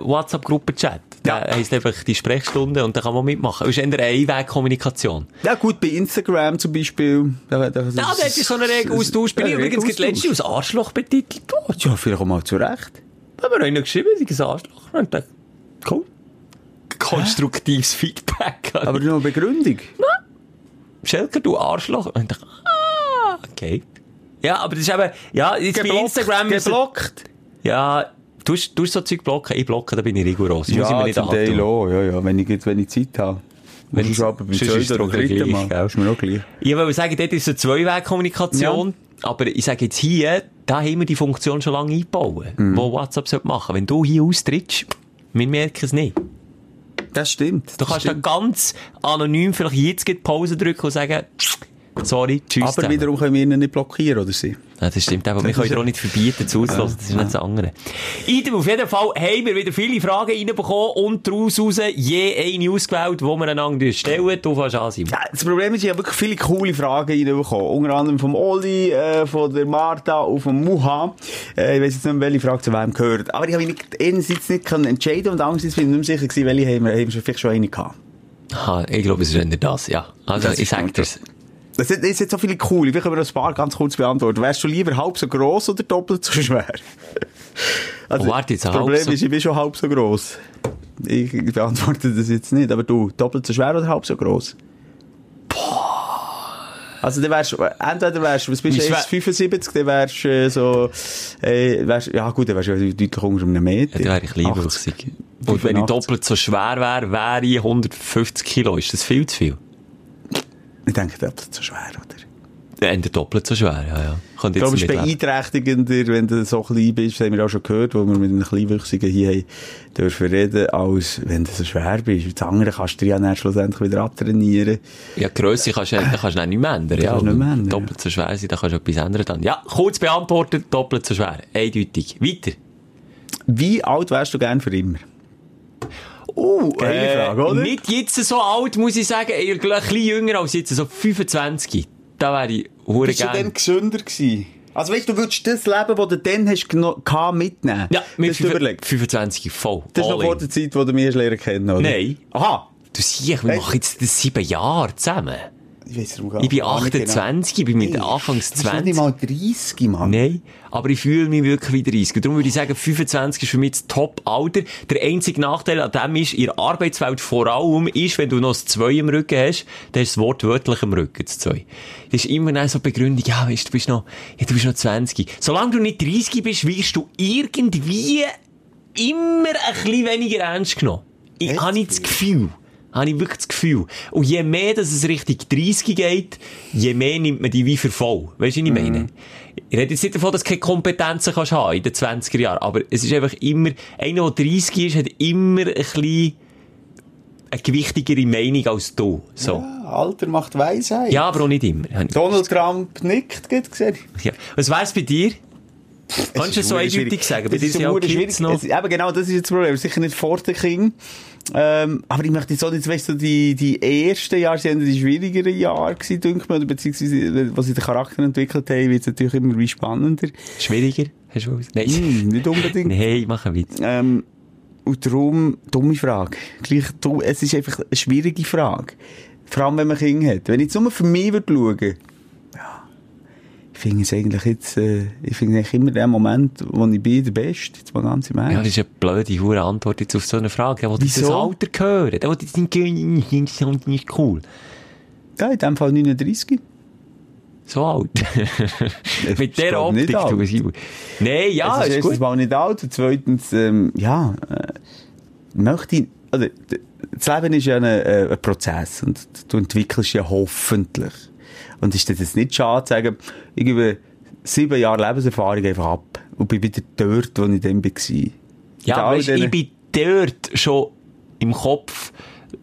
WhatsApp-Gruppen-Chat. Ja. heisst einfach die Sprechstunde und da kann man mitmachen. Das ist eher eine Einwegkommunikation. Ja gut, bei Instagram zum Beispiel. Da, da, Ja, da ist so ein regen Austausch. Bin ich übrigens reger das letzte als Arschloch betitelt worden. Ja, vielleicht auch mal zurecht. Aber wir haben noch geschrieben, ich bin ein Arschloch. Und ich dachte, cool. Konstruktives Feedback. Aber nur eine Begründung. Schelker, du Arschloch. Und ich dachte, ah, okay. Ja, aber das ist eben, ja, jetzt bei Instagram Geblockt. Ja, du hast, du hast so Zeug blocken. Ich blocke, da bin ich rigoros. Das muss ich mir Ja, nicht zum Teil auch. Ja, ja, wenn ich, jetzt- wenn ich Zeit habe. Wenn du aber beim zweiten oder dritten gleich, Mal. Ist mir auch gleich. Ich wollte sagen, dort ist eine Zweiwegkommunikation. Aber ich sage jetzt hier, da haben wir die Funktion schon lange eingebaut, Mhm. wo WhatsApp sollte machen. Wenn du hier austrittst, wir merken es nicht. Das stimmt. Du das kannst da stimmt. ganz anonym vielleicht jetzt Pause drücken und sagen, sorry, tschüss. Aber zusammen. wiederum können wir ihn nicht blockieren, oder sie? Ja, das stimmt, aber wir können dir auch nicht verbieten, zuzulassen. Das ist nicht das andere. Idem, auf jeden Fall haben wir wieder viele Fragen reinbekommen und daraus raus je eine ausgewählt, die wir einander stellen. Du fängst an, Simon. Ja, das Problem ist, ich habe wirklich viele coole Fragen reinbekommen. Unter anderem vom Oli, äh, von der Martha und vom Muha. Äh, ich weiss jetzt nicht mehr, welche Frage zu wem gehört. Aber ich habe mich nicht, einerseits nicht können entscheiden und andererseits bin ich nicht sicher gewesen, welche haben wir, haben wir vielleicht schon eine gehabt. Aha, ich glaube, es ist das, ja. Also, Das ich ist sag Das sind, sind so viele coole. Vielleicht können wir ein paar ganz kurz beantworten. Wärst du lieber halb so gross oder doppelt so schwer? Also, Oh, warte, jetzt das Problem so- ist, ich bin schon halb so gross. Ich beantworte das jetzt nicht. Aber du, doppelt so schwer oder halb so gross? Also, dann wärst, entweder wärst du, was bist du, schwer- 1,75, dann wärst du äh, so, äh, wärst, ja gut, dann wärst du ja deutlich unter einem Meter. Ja, dann wäre ich kleinwüchsig. Und wenn ich 85. doppelt so schwer wäre, wäre ich 150 Kilo. Ist das viel zu viel? Ich denke, doppelt so schwer, oder? Äh, doppelt so schwer, ja, ja. Ich glaube, es ist beeinträchtigender, wenn du so klein bist, das haben wir auch schon gehört, wo wir mit einem Kleinwüchsigen hier haben dürfen reden, als wenn du so schwer bist. Das andere kannst du ja dann schlussendlich wieder abtrainieren. Ja, Grösse kannst du kannst du dann nicht mehr ändern. Ja, kannst du nicht mehr ändern, doppelt so schwer sein, da kannst du etwas ändern dann. Ja, kurz beantwortet, doppelt so schwer. Eindeutig. Weiter. Wie alt wärst du gern für immer? Uh, Geile Frage, oder? Nicht jetzt so alt, muss ich sagen. Eher ein bisschen jünger als jetzt, so 25. Da wäre ich hure Bist du gern. dann gesünder gewesen? Also weißt du, du würdest das Leben, das du dann hast mitnehmen? Ja, mit das du fünf- überlegt. 25 voll. Das ist noch vor der Zeit, wo du mich lernen kennen, oder? Nein. Aha. Du siehst, wir machen jetzt das sieben Jahre zusammen. Ich darum gar Ich bin gar nicht genau. 28, ich bin mit Hey, Anfangs du bist noch 20. nicht mal 30, Mann. Nein, aber ich fühle mich wirklich wie 30. Und darum würde ich sagen, 25 ist für mich das Top-Alter. Der einzige Nachteil an dem ist, in der Arbeitswelt vor allem ist, wenn du noch das 2 im Rücken hast, dann ist es wortwörtlich im Rücken, das 2. Das ist immer dann so die Begründung, ja, weißt, du bist noch, ja, du bist noch 20. Solange du nicht 30 bist, wirst du irgendwie immer ein bisschen weniger ernst genommen. Ich habe nicht das Gefühl. Habe ich wirklich das Gefühl. Und je mehr, dass es Richtung 30 geht, je mehr nimmt man die wie für voll. Weißt du, was ich meine? Ich rede jetzt nicht davon, dass du keine Kompetenzen kannst haben in den 20er Jahren, aber es ist einfach immer, einer, der 30 ist, hat immer ein bisschen eine gewichtigere Meinung als du. So. Ja, Ja, Alter macht Weisheit. aber auch nicht immer. Donald Trump nickt, geht gesehen. Ja. Was wär's bei dir? Kannst du es so eindeutig sagen? Bei Es dir ist sind ja auch Kids schwierig. noch. Es, eben genau, das ist jetzt das Problem. Sicher nicht vor der King. Ähm, aber ich möchte jetzt auch nicht, weißt du, die, die ersten Jahre sind die schwierigeren Jahre gewesen, denke ich oder beziehungsweise, was sie den Charakter entwickelt haben, wird es natürlich immer wie spannender. Schwieriger? Hast du was? Nein. Hm, nicht unbedingt. Nein, mach einen Witz. Ähm, und darum, dumme Frage. Gleich, es ist einfach eine schwierige Frage. Vor allem, wenn man Kinder hat. Wenn ich jetzt nur für mich würde schauen, ich finde es eigentlich jetzt, äh, ich finde eigentlich immer den Moment, wo ich bin, der Beste. Jetzt mal ganz im Ernst. Ja, das ist eine blöde hure Antwort jetzt auf so eine Frage. Der will Wieso? dieses Alter hören. Der will nicht das ist nicht cool. Ja, in dem Fall 39. So alt. Mit der nicht Optik, du Simon. Nein, ja, es ist ist erstens gut. mal nicht alt und zweitens, ähm, ja, äh, möchte ich, also, das Leben ist ja ein, äh, ein Prozess und du entwickelst ja hoffentlich. Und ist das jetzt nicht schade zu sagen, ich gebe sieben Jahre Lebenserfahrung einfach ab und bin wieder dort, wo ich dann war. Ja, weißt, ich bin dort schon im Kopf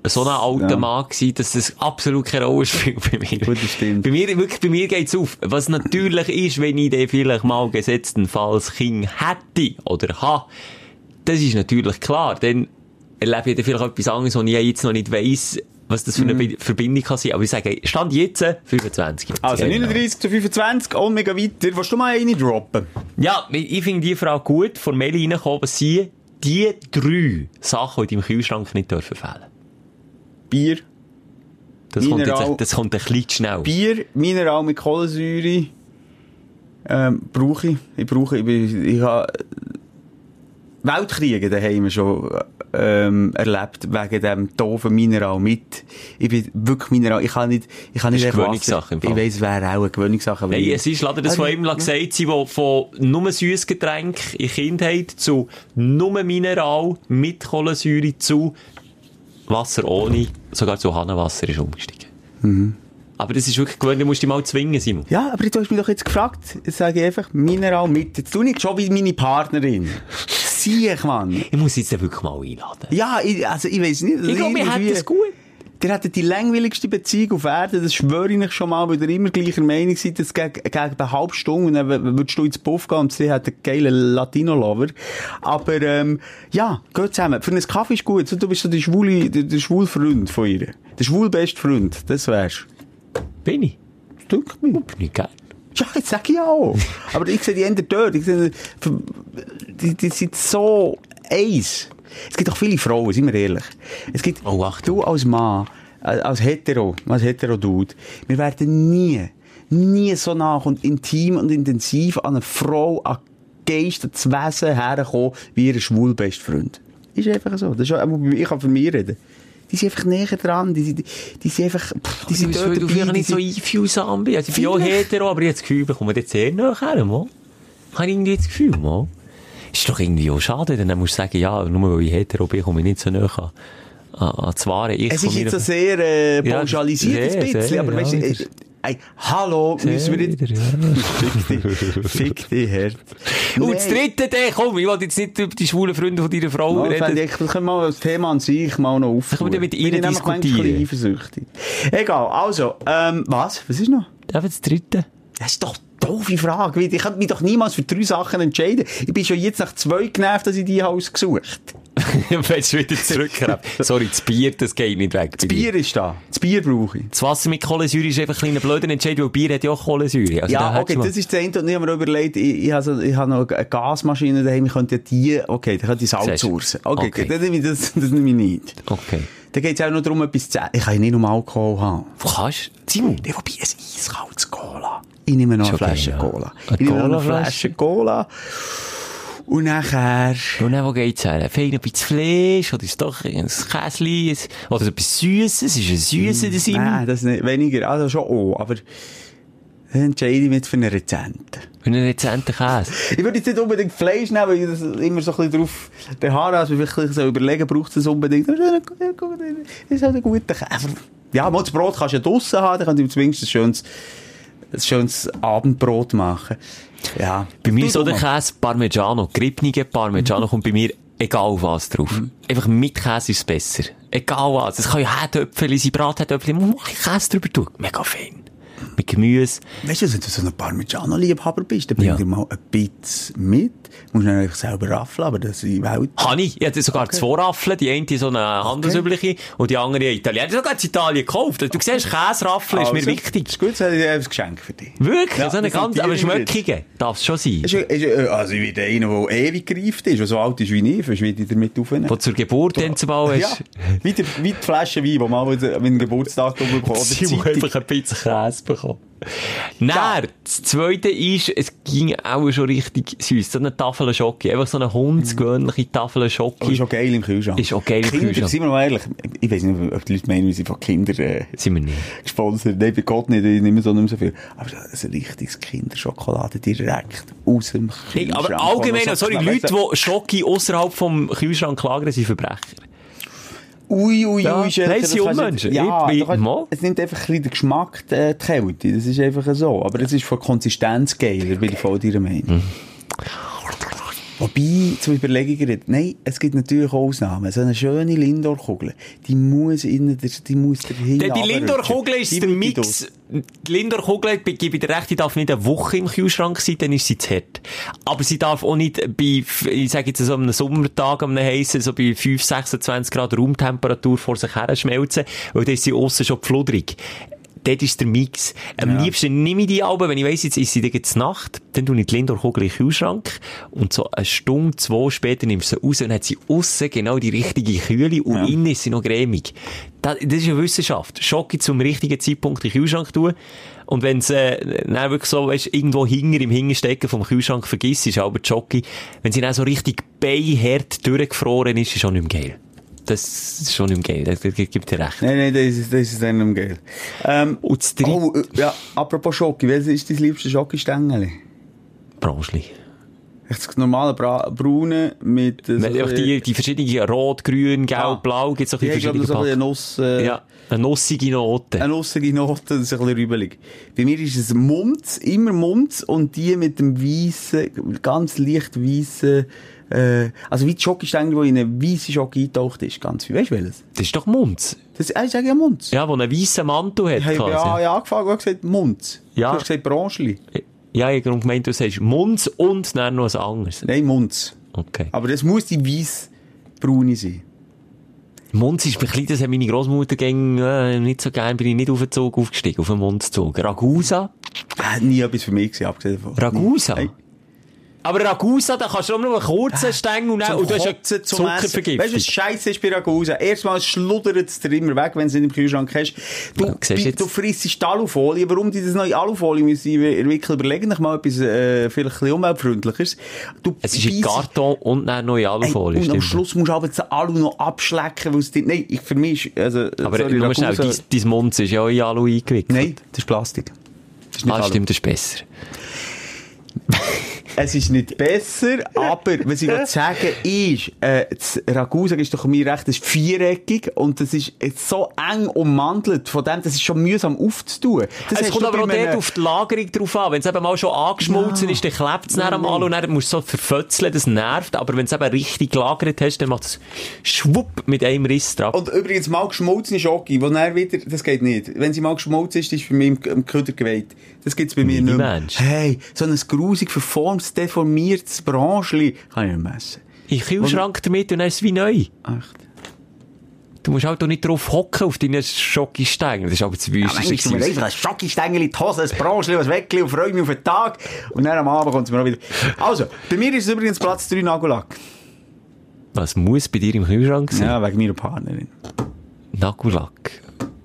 so ein alter Ja. Mann gewesen, dass das absolut keine Rolle spielt bei mir. Gut, das stimmt. Bei mir, wirklich, bei mir geht's auf. Was natürlich ist, wenn ich dann vielleicht mal gesetztenfalls Kind hätte oder ha, das ist natürlich klar. Dann erlebe ich dann vielleicht etwas anderes, wo ich jetzt noch nicht weiss, was das für eine Be- Verbindung kann sein. Aber ich sage, Stand jetzt äh, 25. Mhm. Also Genau. 39 zu 25, und mega weiter. Willst du mal eine droppen? Ja, ich ich finde die Frage gut, von Meli reinkommen, sie die drei Sachen, die in deinem Kühlschrank nicht dürfen fehlen. Bier. Das kommt, Mineral- jetzt, das kommt ein bisschen schnell. Bier, Mineral mit Kohlensäure, ähm, brauche ich. Ich brauche, ich, bin, ich habe Weltkriege daheim schon ähm, erlebt, wegen dem doofen Mineral mit. Ich bin wirklich Mineral, ich kann nicht, ich kann Das nicht ist einfach Gewöhnungssache im Ich weiss, es wäre auch eine Gewöhnungssache. Nein, es ist leider das Also, von ihm gesagt, sie, wo von nur Süßgetränk in Kindheit zu nur Mineral mit Kohlensäure zu Wasser ohne, sogar zu Hahnenwasser ist umgestiegen. Mhm. Aber das ist wirklich gewöhnlich, du musst dich mal zwingen, Simon. Ja, aber du hast mich doch jetzt gefragt. Jetzt sage ich einfach Mineral mit. Jetzt tu nicht schon wie meine Partnerin. Ich, Mann. Ich muss jetzt wirklich mal einladen. Ja, ich, also ich weiß nicht. Ich glaube, wir hätten es gut. Der hat die langweiligste Beziehung auf Erden, das schwöre ich schon mal, weil ihr immer gleicher Meinung seid, dass gegen, gegen eine halbe Stunde, und dann würdest du ins Puff gehen und sie hat einen geilen Latino-Lover. Aber, ähm, ja, geht zusammen. Für einen Kaffee ist gut. Du bist so der schwule, der, der schwule Freund von ihr. Der schwul beste Freund. Das wärst. Bin ich? Das dünkt mich. Bin ich gern. Ja, jetzt sag ich auch. Aber ich sehe die Ende dort. Ich sehe, die, die sind so eins. Es gibt auch viele Frauen, sind wir ehrlich. Es gibt, Oh, Achtung. du als Mann, äh, als Hetero, als Hetero-Dude, wir werden nie, nie so nach und intim und intensiv an eine Frau, an Geist, an das Wesen herkommen, wie ihr schwul Bestfreund. Ist einfach so. Das ist, ich kann von mir reden. Die sind einfach näher dran, die, sind- die sind einfach, pff, die sind du, dort du die nicht so sind- einfühlsam bist. Also ich bin auch hetero, aber habe das Gefühl, bekomme jetzt sehr näher her, mal. Ich habe irgendwie das Gefühl, mal. Ist doch irgendwie auch schade, denn dann musst du sagen, ja, nur weil ich hetero bin, komme ich nicht so näher an, an, an das wahre Ich Es ist jetzt so sehr äh, Ja, pauschalisiert sehr, ein bisschen, sehr, aber ja, weißt du, äh, wieder. ey, hallo, müssen wir nicht... Fick dich, fick dich, Herr. Und das dritte, der, komm, ich will jetzt nicht über die schwulen Freunde von deiner Frau fände reden. ich, das können wir mal das Thema an sich mal noch aufnehmen. können wir mit ihnen ich diskutieren. eifersüchtig. Egal, also, ähm, was? Was ist noch? Ja, das dritte. Das ist doch eine doofe Frage. Ich könnte mich doch niemals für drei Sachen entscheiden. Ich bin schon jetzt nach zwei genervt, dass ich die ausgesucht habe. Willst du wieder zurückkommen? Sorry, das Bier, das geht nicht weg. Das Bier ist da. Das Bier brauche ich. Das Wasser mit Kohlensäure ist einfach ein kleiner blöder Entscheid, weil Bier hat ja auch Kohlensäure. Also Ja, okay, das ist das eine. Und ich habe mir überlegt, ich, ich, habe, ich habe noch eine Gasmaschine daheim, ich könnte ja die, okay, dann könnte ich Salz sourcen. Okay, Okay. Das, nehme ich, das, das nehme ich nicht. Okay. dann geht es auch noch darum, etwas zu Ich kann ja nicht nur Alkohol haben. Wo kannst du? Simon? Nee, wobei, ein eiskaltes Cola. Ich nehme noch eine okay, Flasche ja. Cola. Eine Ich nehme noch eine? Flasche Cola. Und nachher... Und dann, wo geht's her? Fein ein bisschen Fleisch, oder ist doch ein Käsli, ein- oder etwas Süßes, ist ein Süßes, der Simon? Nein, das nicht. Weniger. Also schon auch. Aber dann entscheide ich mich für einen Rezenten. Für einen rezenten Käse. Ich würde jetzt nicht unbedingt Fleisch nehmen, weil ich das immer so ein bisschen drauf beharren, also vielleicht bisschen überlegen, braucht es das unbedingt. Das ist das halt ein guter Käfer. Ja, mal das Brot kannst du ja draussen haben, dann kannst du zumindest ein schönes, ein schönes Abendbrot machen. Ja. Bei mir ist so der. Käse Parmigiano. Grippnige Parmigiano kommt bei mir egal auf was drauf. Einfach mit Käse ist es besser. Egal was. Es kann ja Herdöpfel sein, Bratherdöpfel. Man muss Käse drüber tun. Mega fein. Mit Gemüse. Weißt du, wenn du so ein Parmigiano-Liebhaber bist, dann bring Ja. dir mal ein bisschen mit. Du musst einfach selber raffeln, aber das ist Welt. Habe ich. Ich hatte sogar zwei Raffeln. Die eine so eine handelsübliche und die andere eine Italiener. Ich habe sogar in Italien gekauft. Du siehst, Käseraffeln ist mir Also, wichtig. Ist gut, das ich ein Geschenk für dich. Wirklich? Ja, so eine ganz, aber schmöckige. Darf es schon sein. Ist, ist, also ich bin einer, der ewig gereift ist, der so alt ist wie ich, verschwinde ich damit aufnehmen. Du zur Geburt dann zumal Ja, hast. wie, die, wie die Flasche Wein, die man mal mit dem Geburtstag bekommen oder Sie einfach ein bisschen Käse bekommen. Nein, das zweite ist, es ging auch schon richtig süß. So eine Tafel Schoki. Einfach so eine hundsgewöhnliche Tafel Schoki. Oh, ist auch geil im Kühlschrank. Ist auch geil im Kinder, Kühlschrank. Sind wir mal ehrlich, ich weiß nicht, ob die Leute meinen, wir sind von Kindern äh, Sind wir nicht. gesponsert. Nein, bei Gott nicht, ich nehme so nicht mehr so viel. Aber so ein richtiges Kinderschokolade direkt aus dem Hey, Kühlschrank. aber allgemein, So sorry, Leute, die Schoki außerhalb vom Kühlschrank lagern, sind Verbrecher. Ui, ui, Ja, ui, Schelker, nein, sie Unmenschen. Ja, Ich- du kannst- es nimmt einfach ein bisschen den Geschmack, äh, die Kälte. Das ist einfach so. Aber es ist von Konsistenz geiler, bin ich voll deiner Meinung. Mhm. Wobei, zum Überlegen geredet, nein, es gibt natürlich Ausnahmen. So eine schöne Lindor-Kugel, die muss innen, die muss dahin Die Lindor-Kugel ist der Mix. Die Lindor-Kugel, gebe ich dir recht, die darf nicht eine Woche im Kühlschrank sein, dann ist sie zu hart. Aber sie darf auch nicht bei, ich sage jetzt so einem Sommertag, am heissen, so bei 5, 26 Grad Raumtemperatur vor sich her schmelzen, weil dann ist sie aussen schon pfludrig. Dort ist der Mix. Am Ja. liebsten nehme ich die Alben, wenn ich weiss, jetzt ist sie jetzt Nacht, dann tue ich die Lindor-Kugel in den Kühlschrank und so eine Stunde, zwei später nimmst du sie raus und hat sie aussen genau die richtige Kühle und Ja. innen ist sie noch cremig. Das, das ist eine Wissenschaft. Schoki zum richtigen Zeitpunkt in den Kühlschrank tun. Und wenn es äh, dann wirklich so, weißt, irgendwo hinger im Hingerstecken vom Kühlschrank vergisst, ist aber Schoki, wenn sie dann so richtig beihart durchgefroren ist, ist schon nicht mehr geil. Das ist schon mehr geil. Das, das gibt dir recht. Nein, nein, das ist, das ist dann mehr geil. Ähm, Und das dritte, oh, äh, ja, apropos Schoki, welches ist dein liebste Schokistängel? Branschli. Das normale Bra Braune mit... äh, So, die, die verschiedenen Rot, Grün, Gelb, Ah. Blau, gibt es auch die die haben, glaube verschiedenen ich, so eine. Nuss... Äh, Ja, eine nussige Note. Eine nussige Note, das ist ein bisschen rübelig. Bei mir ist es Munz, immer Munz und die mit dem weißen, ganz leicht weißen, äh, also wie die Schokistängel, die in eine weisse Schoki eingetaucht ist, ganz viel. Weißt du welches? Das ist doch Munz. Das äh, ich sage ja Munz. Ja, wo einen weißen Mantel hat. Ich habe ja, ja angefangen und gesagt Munz. Ja. Du hast gesagt Branchli. Ja, ich habe gemeint, du sagst Munz und dann noch was anderes. Nein, Munz. Okay. Aber das muss die weiss-braune sein. Munz ist ein bisschen, das hat meine Großmutter gegen, äh, nicht so gern, bin ich nicht auf den Zug aufgestiegen, auf den Munzzug. Ragusa? Äh, nie etwas für mich gewesen, abgesehen davon. Ragusa? Nein. Aber Ragusa, da kannst du auch nur einen kurzen Stängel Zum und du hast zum Essen. Weißt du, was Zuckervergiftung. Scheiße ist bei Ragusa? Erstmal schluddert es dir immer weg, wenn du es nicht im Kühlschrank hast. Du, Ja, siehst du, du frisst Alufolie. Warum die das neue Alufolie müssen entwickeln? Überlegen dich mal etwas, äh, vielleicht ein umweltfreundliches. Du Es ist in Karton und dann neue Ey, Alufolie, und am. Schluss musst du aber das Alu noch abschlecken, weil es dir, nein, ich, für mich ist, also, Aber sorry, nur schnell, dein, dein Munz ist ja auch in Alu eingewickelt. Nein, das ist Plastik. Das ist Ah, Alu. stimmt, das ist besser. Es ist nicht besser, aber was ich sagen ist, äh, das Ragusa ist doch mir recht, das ist viereckig und das ist so eng ummantelt von dem, das ist schon mühsam aufzutun. Das Es kommt aber auch dort auf die Lagerung drauf an. Wenn es eben mal schon angeschmolzen Ja. ist, dann klebt es dann am Alu und dann musst du so verfötzeln, das nervt. Aber wenn es eben richtig gelagert hast, dann macht es schwupp mit einem Riss drauf. Und übrigens mal geschmolzene Schoki, wo dann wieder, das geht nicht. Wenn sie mal geschmolzen ist, ist für mich im, im Köder geweiht. Das gibt's bei mir nicht mehr. Mensch. Hey, so ein grusig verformtes, deformiertes Branchli kann ich nicht mehr essen. In den Kühlschrank damit und dann ist es wie neu. Echt. Du musst halt auch nicht drauf hocken auf deinen Schokistängel. Das ist aber zu wüst. ich mir einfach ein Schokistängel in die Hose, ein Branchli, ein Weckli und freue mich auf den Tag. Und dann am Abend kommt es mir auch wieder. Also, bei mir ist es übrigens Platz 3 Nagellack. Was muss bei dir im Kühlschrank sein? Ja, wegen meiner Partnerin. Nagellack.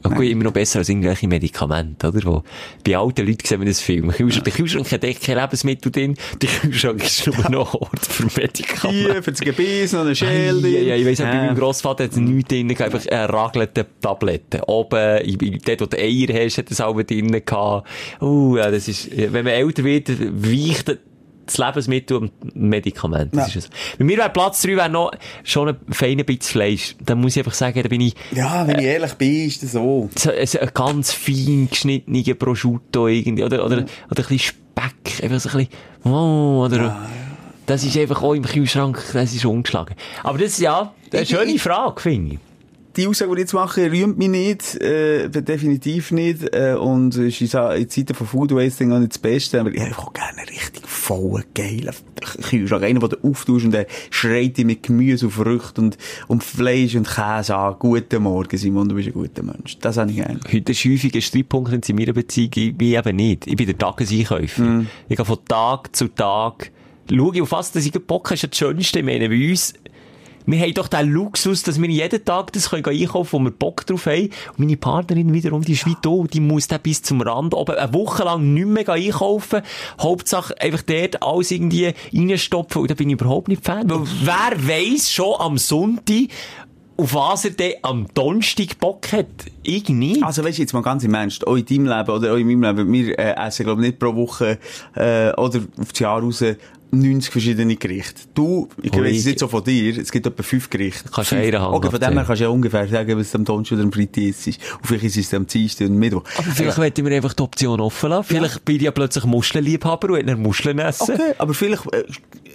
Und gut, immer noch besser als irgendwelche Medikamente, oder? Wo, bei alten Leuten sehen wir das Film. Der Kühlschrank, der Kühlschrank hat echt kein Lebensmittel drin. Der Kühlschrank ist nur noch Ort für Medikamente. Hier, für das Gebiss, noch eine Schäl. Ja, ja, ich weiss auch, bei meinem Grossvater hat es nichts drin gehabt, einfach eine ragelte Tabletten. Oben, dort, wo du Eier hast, hat es auch drin gehabt. Uh, ja, das ist, wenn man älter wird, weicht das Lebensmittel und Medikament. Das Ja. ist es. Bei mir wäre Platz 3 wäre noch schon ein feiner Bit Fleisch. Da muss ich einfach sagen, da bin ich, Ja, wenn ich ehrlich bin, ist das so. so, so ein ganz fein geschnittener Prosciutto irgendwie, oder, oder, oder ein bisschen Speck, einfach so ein bisschen, oh, oder, das ist einfach auch im Kühlschrank, das ist ungeschlagen. Aber das, ja, ist eine Ich- schöne Frage, finde ich. Die Aussage, die ich jetzt mache, rühmt mich nicht, äh, definitiv nicht, äh, und ist in Zeiten von Food Wasting auch nicht das Beste, aber ich hätte auch gerne einen richtig vollen, geilen Kühlschrank. Einen, den du auftust und der schreit dich mit Gemüse und Früchten und, und Fleisch und Käse an. Guten Morgen, Simon, du bist ein guter Mensch. Das habe ich gerne. Heute ist häufig ein Streitpunkt in meiner Beziehung, ich bin eben nicht. Ich bin der Tageseinkäufer. Ich gehe von Tag zu Tag, schaue auf was, dass ich Bock habe, ist das Schönste. Ich meine, bei uns, wir haben doch den Luxus, dass wir jeden Tag das können einkaufen, wo wir Bock drauf haben. Und meine Partnerin wiederum, die ist wie du, die muss dann bis zum Rand oben eine Woche lang nicht mehr einkaufen. Hauptsache einfach dort alles irgendwie reinstopfen. Und da bin ich überhaupt nicht Fan. Weil wer weiss schon am Sonntag, auf was er dann am Donnerstag Bock hat? Ich nicht. Also weißt du, jetzt mal ganz im Ernst, auch in deinem Leben oder auch in meinem Leben, wir äh, essen glaube ich nicht pro Woche äh, oder auf das Jahr raus 90 verschiedene Gerichte. Du, ich weiß es nicht so von dir, es gibt etwa fünf Gerichte. Kannst fünf. eine Hand Okay, von dem her kannst du ja ungefähr sagen, was es am Donnerstag oder am Freitag ist. Und vielleicht ist es am Dienstag und Mittwoch. Aber vielleicht wollten wir einfach die Option offen lassen. Vielleicht bin ich ja plötzlich Muschelliebhaber und will Muscheln essen. Okay, aber vielleicht äh,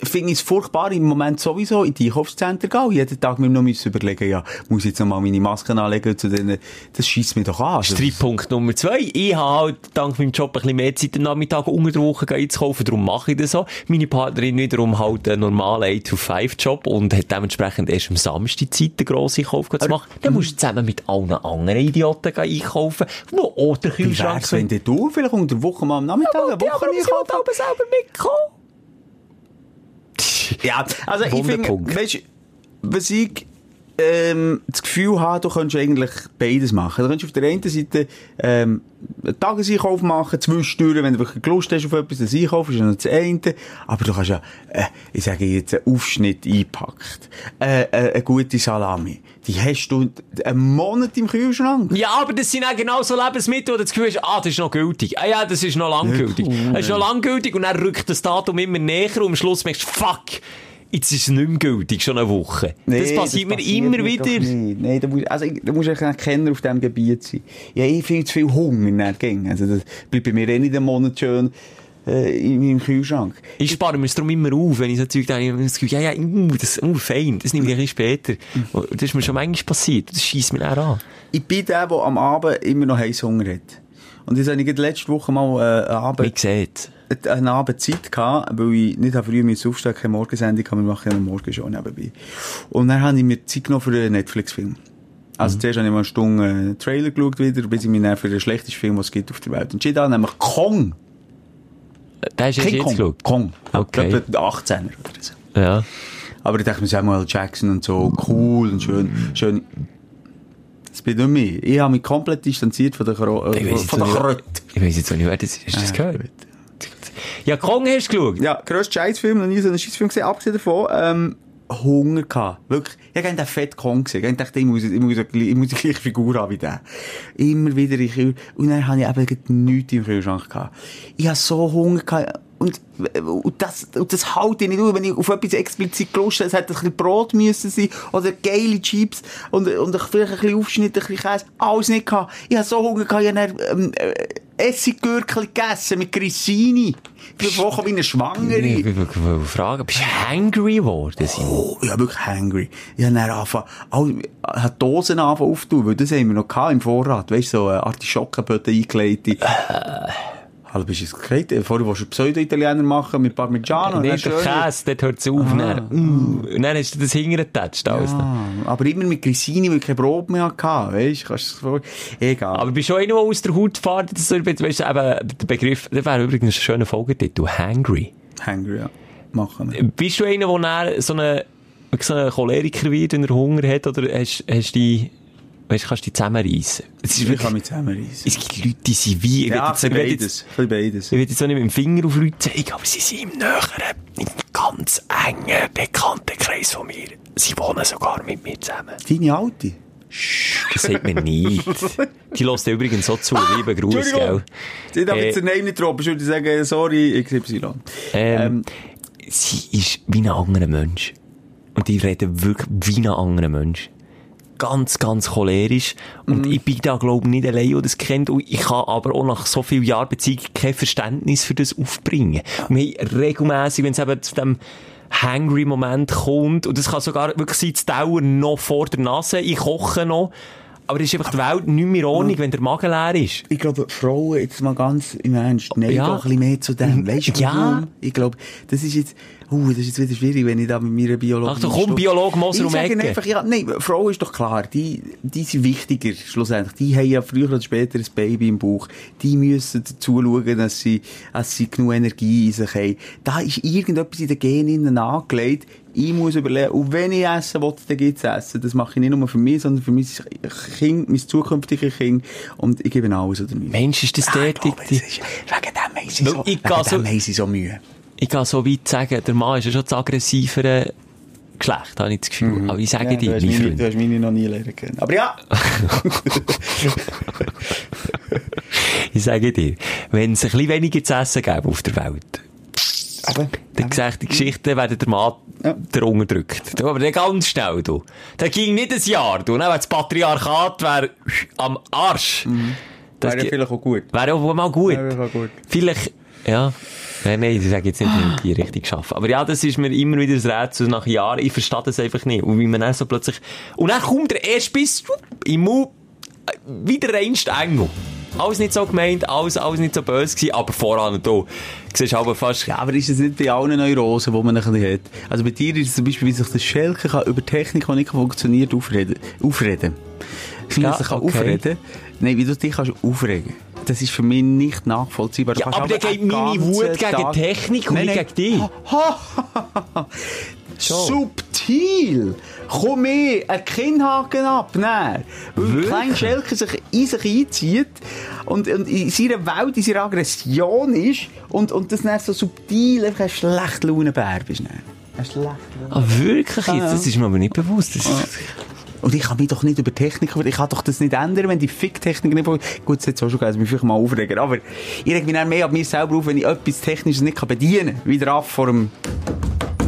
finde ich es furchtbar im Moment sowieso in die Einkaufszentren gehen jeden Tag mir noch müssen überlegen, ja, muss ich jetzt noch mal meine Masken anlegen zu denen, das schießt mich doch an. Also, Streitpunkt Nummer zwei. Ich habe halt dank meinem Job ein bisschen mehr Zeit am Nachmittag unter der Woche einzukaufen, darum mache ich das so. Meine Partnerin wiederum halt einen normalen 8-to-5-Job und hat dementsprechend erst am Samstag Zeit, den grossen Einkauf zu machen. Dann musst du zusammen mit allen anderen Idioten einkaufen, die auch den Wie Kühlschrank wär's, wenn du vielleicht unter der Woche mal am Nachmittag eine Ja, Woche aber ich selber mitkommen. Ja, also ich finde, weißt du, was ich ähm, das Gefühl habe, du könntest eigentlich beides machen. Du könntest auf der einen Seite ähm, einen Tageseinkauf machen, zwischendurch, wenn du wirklich Lust hast auf etwas, das Einkauf ist ja noch das eine. Aber du kannst ja, äh, ich sage jetzt, einen Aufschnitt einpackt, äh, äh, eine gute Salami, die hast du einen Monat im Kühlschrank. Ja, aber das sind auch genau so Lebensmittel, wo du das Gefühl hast, ah, das ist noch gültig. Ah ja, das ist noch lang gültig. Das ist noch lang gültig und dann rückt das Datum immer näher und am Schluss merkst du, fuck, jetzt ist es nicht mehr gültig, schon eine Woche. das passiert mir immer mir doch wieder. Nein, da musst, also, ich- da musst du ein Kenner auf diesem Gebiet sein. Ich habe eh viel zu viel Hunger in der Gang. Also, das bleibt bei mir eh nicht einen Monat schön äh, in meinem Kühlschrank. Ich spare mir es darum immer auf, wenn ich so Zeug denke, ich das Gefühl, ja, ja, uh, das, uh, fein, das nehme ich ein bisschen später. Und Das ist mir schon manchmal passiert, das schießt mir auch an. Ich bin der, der am Abend immer noch Hunger hat. Und das habe ich letzte Woche mal äh, einen Wie Abend, gesagt. Einen Abend Zeit gehabt, weil ich nicht früh aufstehen keine Morgensendung habe, wir machen ja eine Morgenshow nebenbei. Und dann habe ich mir Zeit genommen für einen Netflix-Film. Also zuerst habe ich mal eine Stunde äh, einen Trailer geschaut wieder, bis ich mich dann für den schlechtesten Film, was es gibt auf der Welt entschieden habe, nämlich Kong. Erst King jetzt Kong. geschaut. Kong. Okay. Etwa 18er oder so. Ja. Aber ich dachte mir, Samuel Jackson und so, cool und schön, schön. Das bin nicht mehr. Ich habe mich komplett distanziert von der, Kro äh, von der Kröte. Ich weiss jetzt auch nicht, wer das ist. Hast du das gehört? Ja, Kong hast du geschaut? Ja, grösster Scheißfilm, noch nie so einen Scheißfilm gesehen, abgesehen davon, ähm, Hunger gehabt. Wirklich. Ich gerne den Fett Kong gesehen. Ich dachte, ich muss, ich muss, ich muss die gleiche Figur haben wie der. Immer wieder Kühl. Und dann habe ich eben nichts im Kühlschrank gehabt. Ich habe so Hunger gehabt. Und, und das, und das halte ich nicht aus, wenn ich auf etwas explizit gelust habe. Es hätte ein bisschen Brot müssen sein, oder geile Chips, und, und vielleicht ein bisschen Aufschnitt, ein bisschen Käse. Alles nicht gehabt. Ich habe so Hunger gehabt, ich habe dann, ähm, äh, Essiggürkchen gegessen mit Grissini. Ich bin Woche wie eine Schwangere. Ich will fragen, bist du hangry geworden? Oh, ich bin wirklich hungry. Ich habe dann angefangen, all, habe die Dosen angefangen aufzutun, weil das haben wir noch gehabt im Vorrat. Weißt du, so äh, Artischockenböden eingelegte. Hallo, bist du jetzt gekleidet? Vorher wolltest du Pseudo-Italiener machen mit Parmigiano. dann Nicht der Käse, dort hört es auf. Dann, uh, und dann hast du das hingetatscht alles. Ah, aber immer mit Grissini, weil ich kein Brot mehr hatte. Weißt du, kannst du. Egal. Aber bist du auch einer, der aus der Haut fährt? Das weißt du, eben, der Begriff, das wäre übrigens ein schöner Folgetitel, hangry. hungry, ja. Machen wir. Bist du einer, der so eine, so Choleriker wird, wenn er Hunger hat, oder hast, hast du die, Weißt du, kannst du dich. Es ist Ich kann mich zusammenreissen. es gibt Leute, die sind wie, ich Ja, jetzt, ich beides. jetzt, ich will jetzt auch nicht mit dem Finger auf Leute zeigen, aber sie sind im näheren, im ganz engen Bekanntenkreis von mir. Sie wohnen sogar mit mir zusammen. Deine Alte? Das sagt man nicht. Die lässt übrigens so zu. Liebe Gruß, gell? Ich darf Äh, jetzt den Namen nicht droppen. Ich würde sagen, sorry, XY. Ähm, sie ist wie ein anderer Mensch. Und ich rede wirklich wie ein anderer Mensch. Ganz, ganz cholerisch. Und ich bin da, glaube ich, nicht allein, der das kennt. Und ich kann aber auch nach so vielen Jahren Beziehung kein Verständnis für das aufbringen. Wir haben regelmässig, wenn es eben zu dem Hangry-Moment kommt, und das kann sogar wirklich sein, das dauern noch vor der Nase, ich koche noch, aber es ist einfach die Welt nicht mehr Ordnung, wenn der Magen leer ist. Ich glaube, Frauen, jetzt mal ganz im Ernst, nein, Ja. doch ein bisschen mehr zu dem. Weißt du, Ja. Ich glaube, das ist jetzt, uh, das ist jetzt wieder schwierig, wenn ich da mit meiner Biologin... Ach, du komm, Biologe Moser um Ecke. einfach, ja, nein, Frauen ist doch klar, die, die sind wichtiger, schlussendlich. Die haben ja früher oder später ein Baby im Bauch. Die müssen dazu schauen, dass sie, dass sie genug Energie in sich haben. Da ist irgendetwas in den Genen angelegt. Ich muss überlegen, und wenn ich essen will, dann gibt's Essen. Das mache ich nicht nur für mich, sondern für mein Kind, mein zukünftiges Kind. Und ich gebe alles oder nichts. Mensch, ist das Ah, das ist, wegen dem haben sie so, so Mühe. Ich gehe so weit sagen, der Mann ist ja schon das aggressivere Geschlecht, habe ich das Gefühl. Aber ich sage Mhm. Ja, dir, mein meine, Freund. du hast meine noch nie lernen können. Aber ja, Ich sage dir, wenn es ein bisschen weniger zu essen gäbe auf der Welt, aber, dann gesagt, die Geschichten werden der Mann Ja. der unterdrückt. Du, Aber dann ganz schnell, du. Da ging nicht ein Jahr, du. Wenn das Patriarchat wäre am Arsch. Das wäre ge- vielleicht auch gut. Wäre auch mal gut. Wäre auch gut. Vielleicht, ja. Nein, nein, ich sage jetzt nicht, in die Richtung schaffen. Aber ja, das ist mir immer wieder das Rätsel nach Jahren. Ich verstehe das einfach nicht. Und wie man dann so plötzlich, und dann kommt der erste Biss im Mund, äh, wieder reinst Engel. Alles nicht so gemeint, alles, alles nicht so böse gewesen, aber voran du. Siehst aber fast, Ja, aber ist es nicht bei allen Neurosen, die man ein bisschen hat? Also bei dir ist es zum Beispiel, wie sich das Schelke kann über Technik, die nicht funktioniert, aufreden. Aufreden. Wie Ja, sich okay. aufreden Nein, wie du dich kannst aufregen Das ist für mich nicht nachvollziehbar. Ja, aber dann geht meine Wut gegen Tag- Technik und Nein, nicht nein. gegen dich. Subtil! Komm mir einen Kinnhaken abnehmen. Weil der Wirklich? kleine Schelke sich in sich einzieht und, und in seiner Welt, in seiner Aggression ist und, und das dann so subtil einfach ein schlecht Launenbär bist. dann. Ein schlecht Laune- Ah, wirklich jetzt? Das ist mir aber nicht bewusst. Ist, Und ich kann mich doch nicht über Technik, ich kann doch das nicht ändern, wenn die Fick-Technik nicht funktioniert. Gut, es hat auch schon gegeben, dass mich vielleicht mal aufregen. Aber ich reg mich dann mehr ab mir selber auf, wenn ich etwas Technisches nicht kann bedienen kann. Wieder ab vor dem,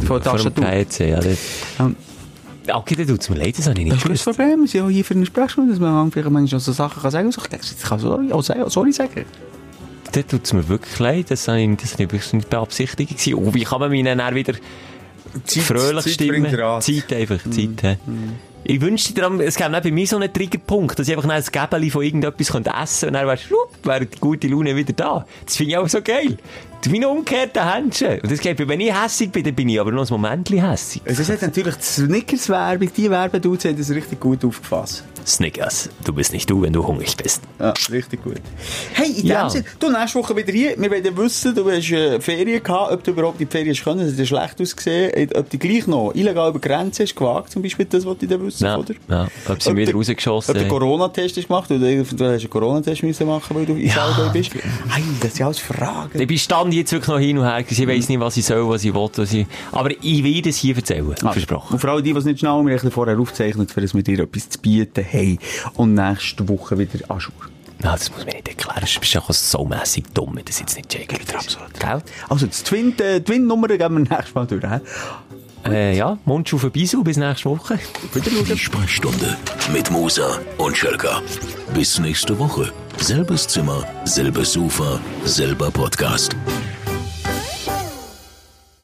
vor der vor dem Tastatur. PC, ja. Das, Ähm, okay, dann tut's mir leid, das habe ich nicht Das ist gewusst. das Problem. Wir sind ja hier für eine Sprechstunde, dass man vielleicht manchmal so Sachen kann sagen kann. Ich denke, kann sorry, auch sagen, sorry sagen. Dann tut's mir wirklich leid, das habe ich, das habe ich wirklich nicht beabsichtigt. Und wie kann man mich dann wieder fröhlich Zeit stimmen? Zeit einfach, Zeit. hä? Ich wünschte dir, es gäbe bei mir so einen Triggerpunkt, dass ich einfach ein Gäbeli von irgendetwas könnte essen und dann schwupp, wäre die gute Laune wieder da. Das finde ich auch so geil. Ist wie ein umgekehrter Händchen. Und das geht, wenn ich hässig bin, dann bin ich aber noch ein Moment hässig. Es hat natürlich die Snickers-Werbung, die Werbedudes haben das richtig gut aufgefasst. Snickers, du bist nicht du, wenn du hungrig bist. Ja, richtig gut. Hey, in Ja. dem Sinne, du, nächste Woche wieder hier. Wir wollen wissen, du hast äh, Ferien gehabt, ob du überhaupt in die Ferien hast können, das hat schlecht ausgesehen, äh, ob du gleich noch illegal über die Grenze hast gewagt, zum Beispiel, das wollte ich dann wissen, Ja, oder? ja. Ob sie Ob wieder rausgeschossen Ob du einen Corona-Test hast gemacht, oder du hast einen Corona-Test müssen machen, weil du in Ja. Salzburg bist. Hey, das sind alles Fragen. Ich bin stand jetzt wirklich noch hin und her. Ich weiss nicht, was ich soll, was ich will. Was ich... Aber ich werde es hier erzählen. Ah, Versprochen. Und vor allem die, die es nicht schnell haben, wir haben bisschen vorher aufgezeichnet, für dass wir dir etwas zu bieten haben. Und nächste Woche wieder Aschur. Nein, das muss man nicht erklären. Das ist auch so mässig dumm, wenn das jetzt nicht checken. Absolut. Gell? Also, Twin, äh, die Twin-Nummer geben wir nächstes Mal durch. hä? Äh, ja, Mund auf Bisu, bis nächste Woche. Die Sprechstunde mit Musa und Schelka. Bis nächste Woche. Selbes Zimmer, selbes Sofa, selber Podcast.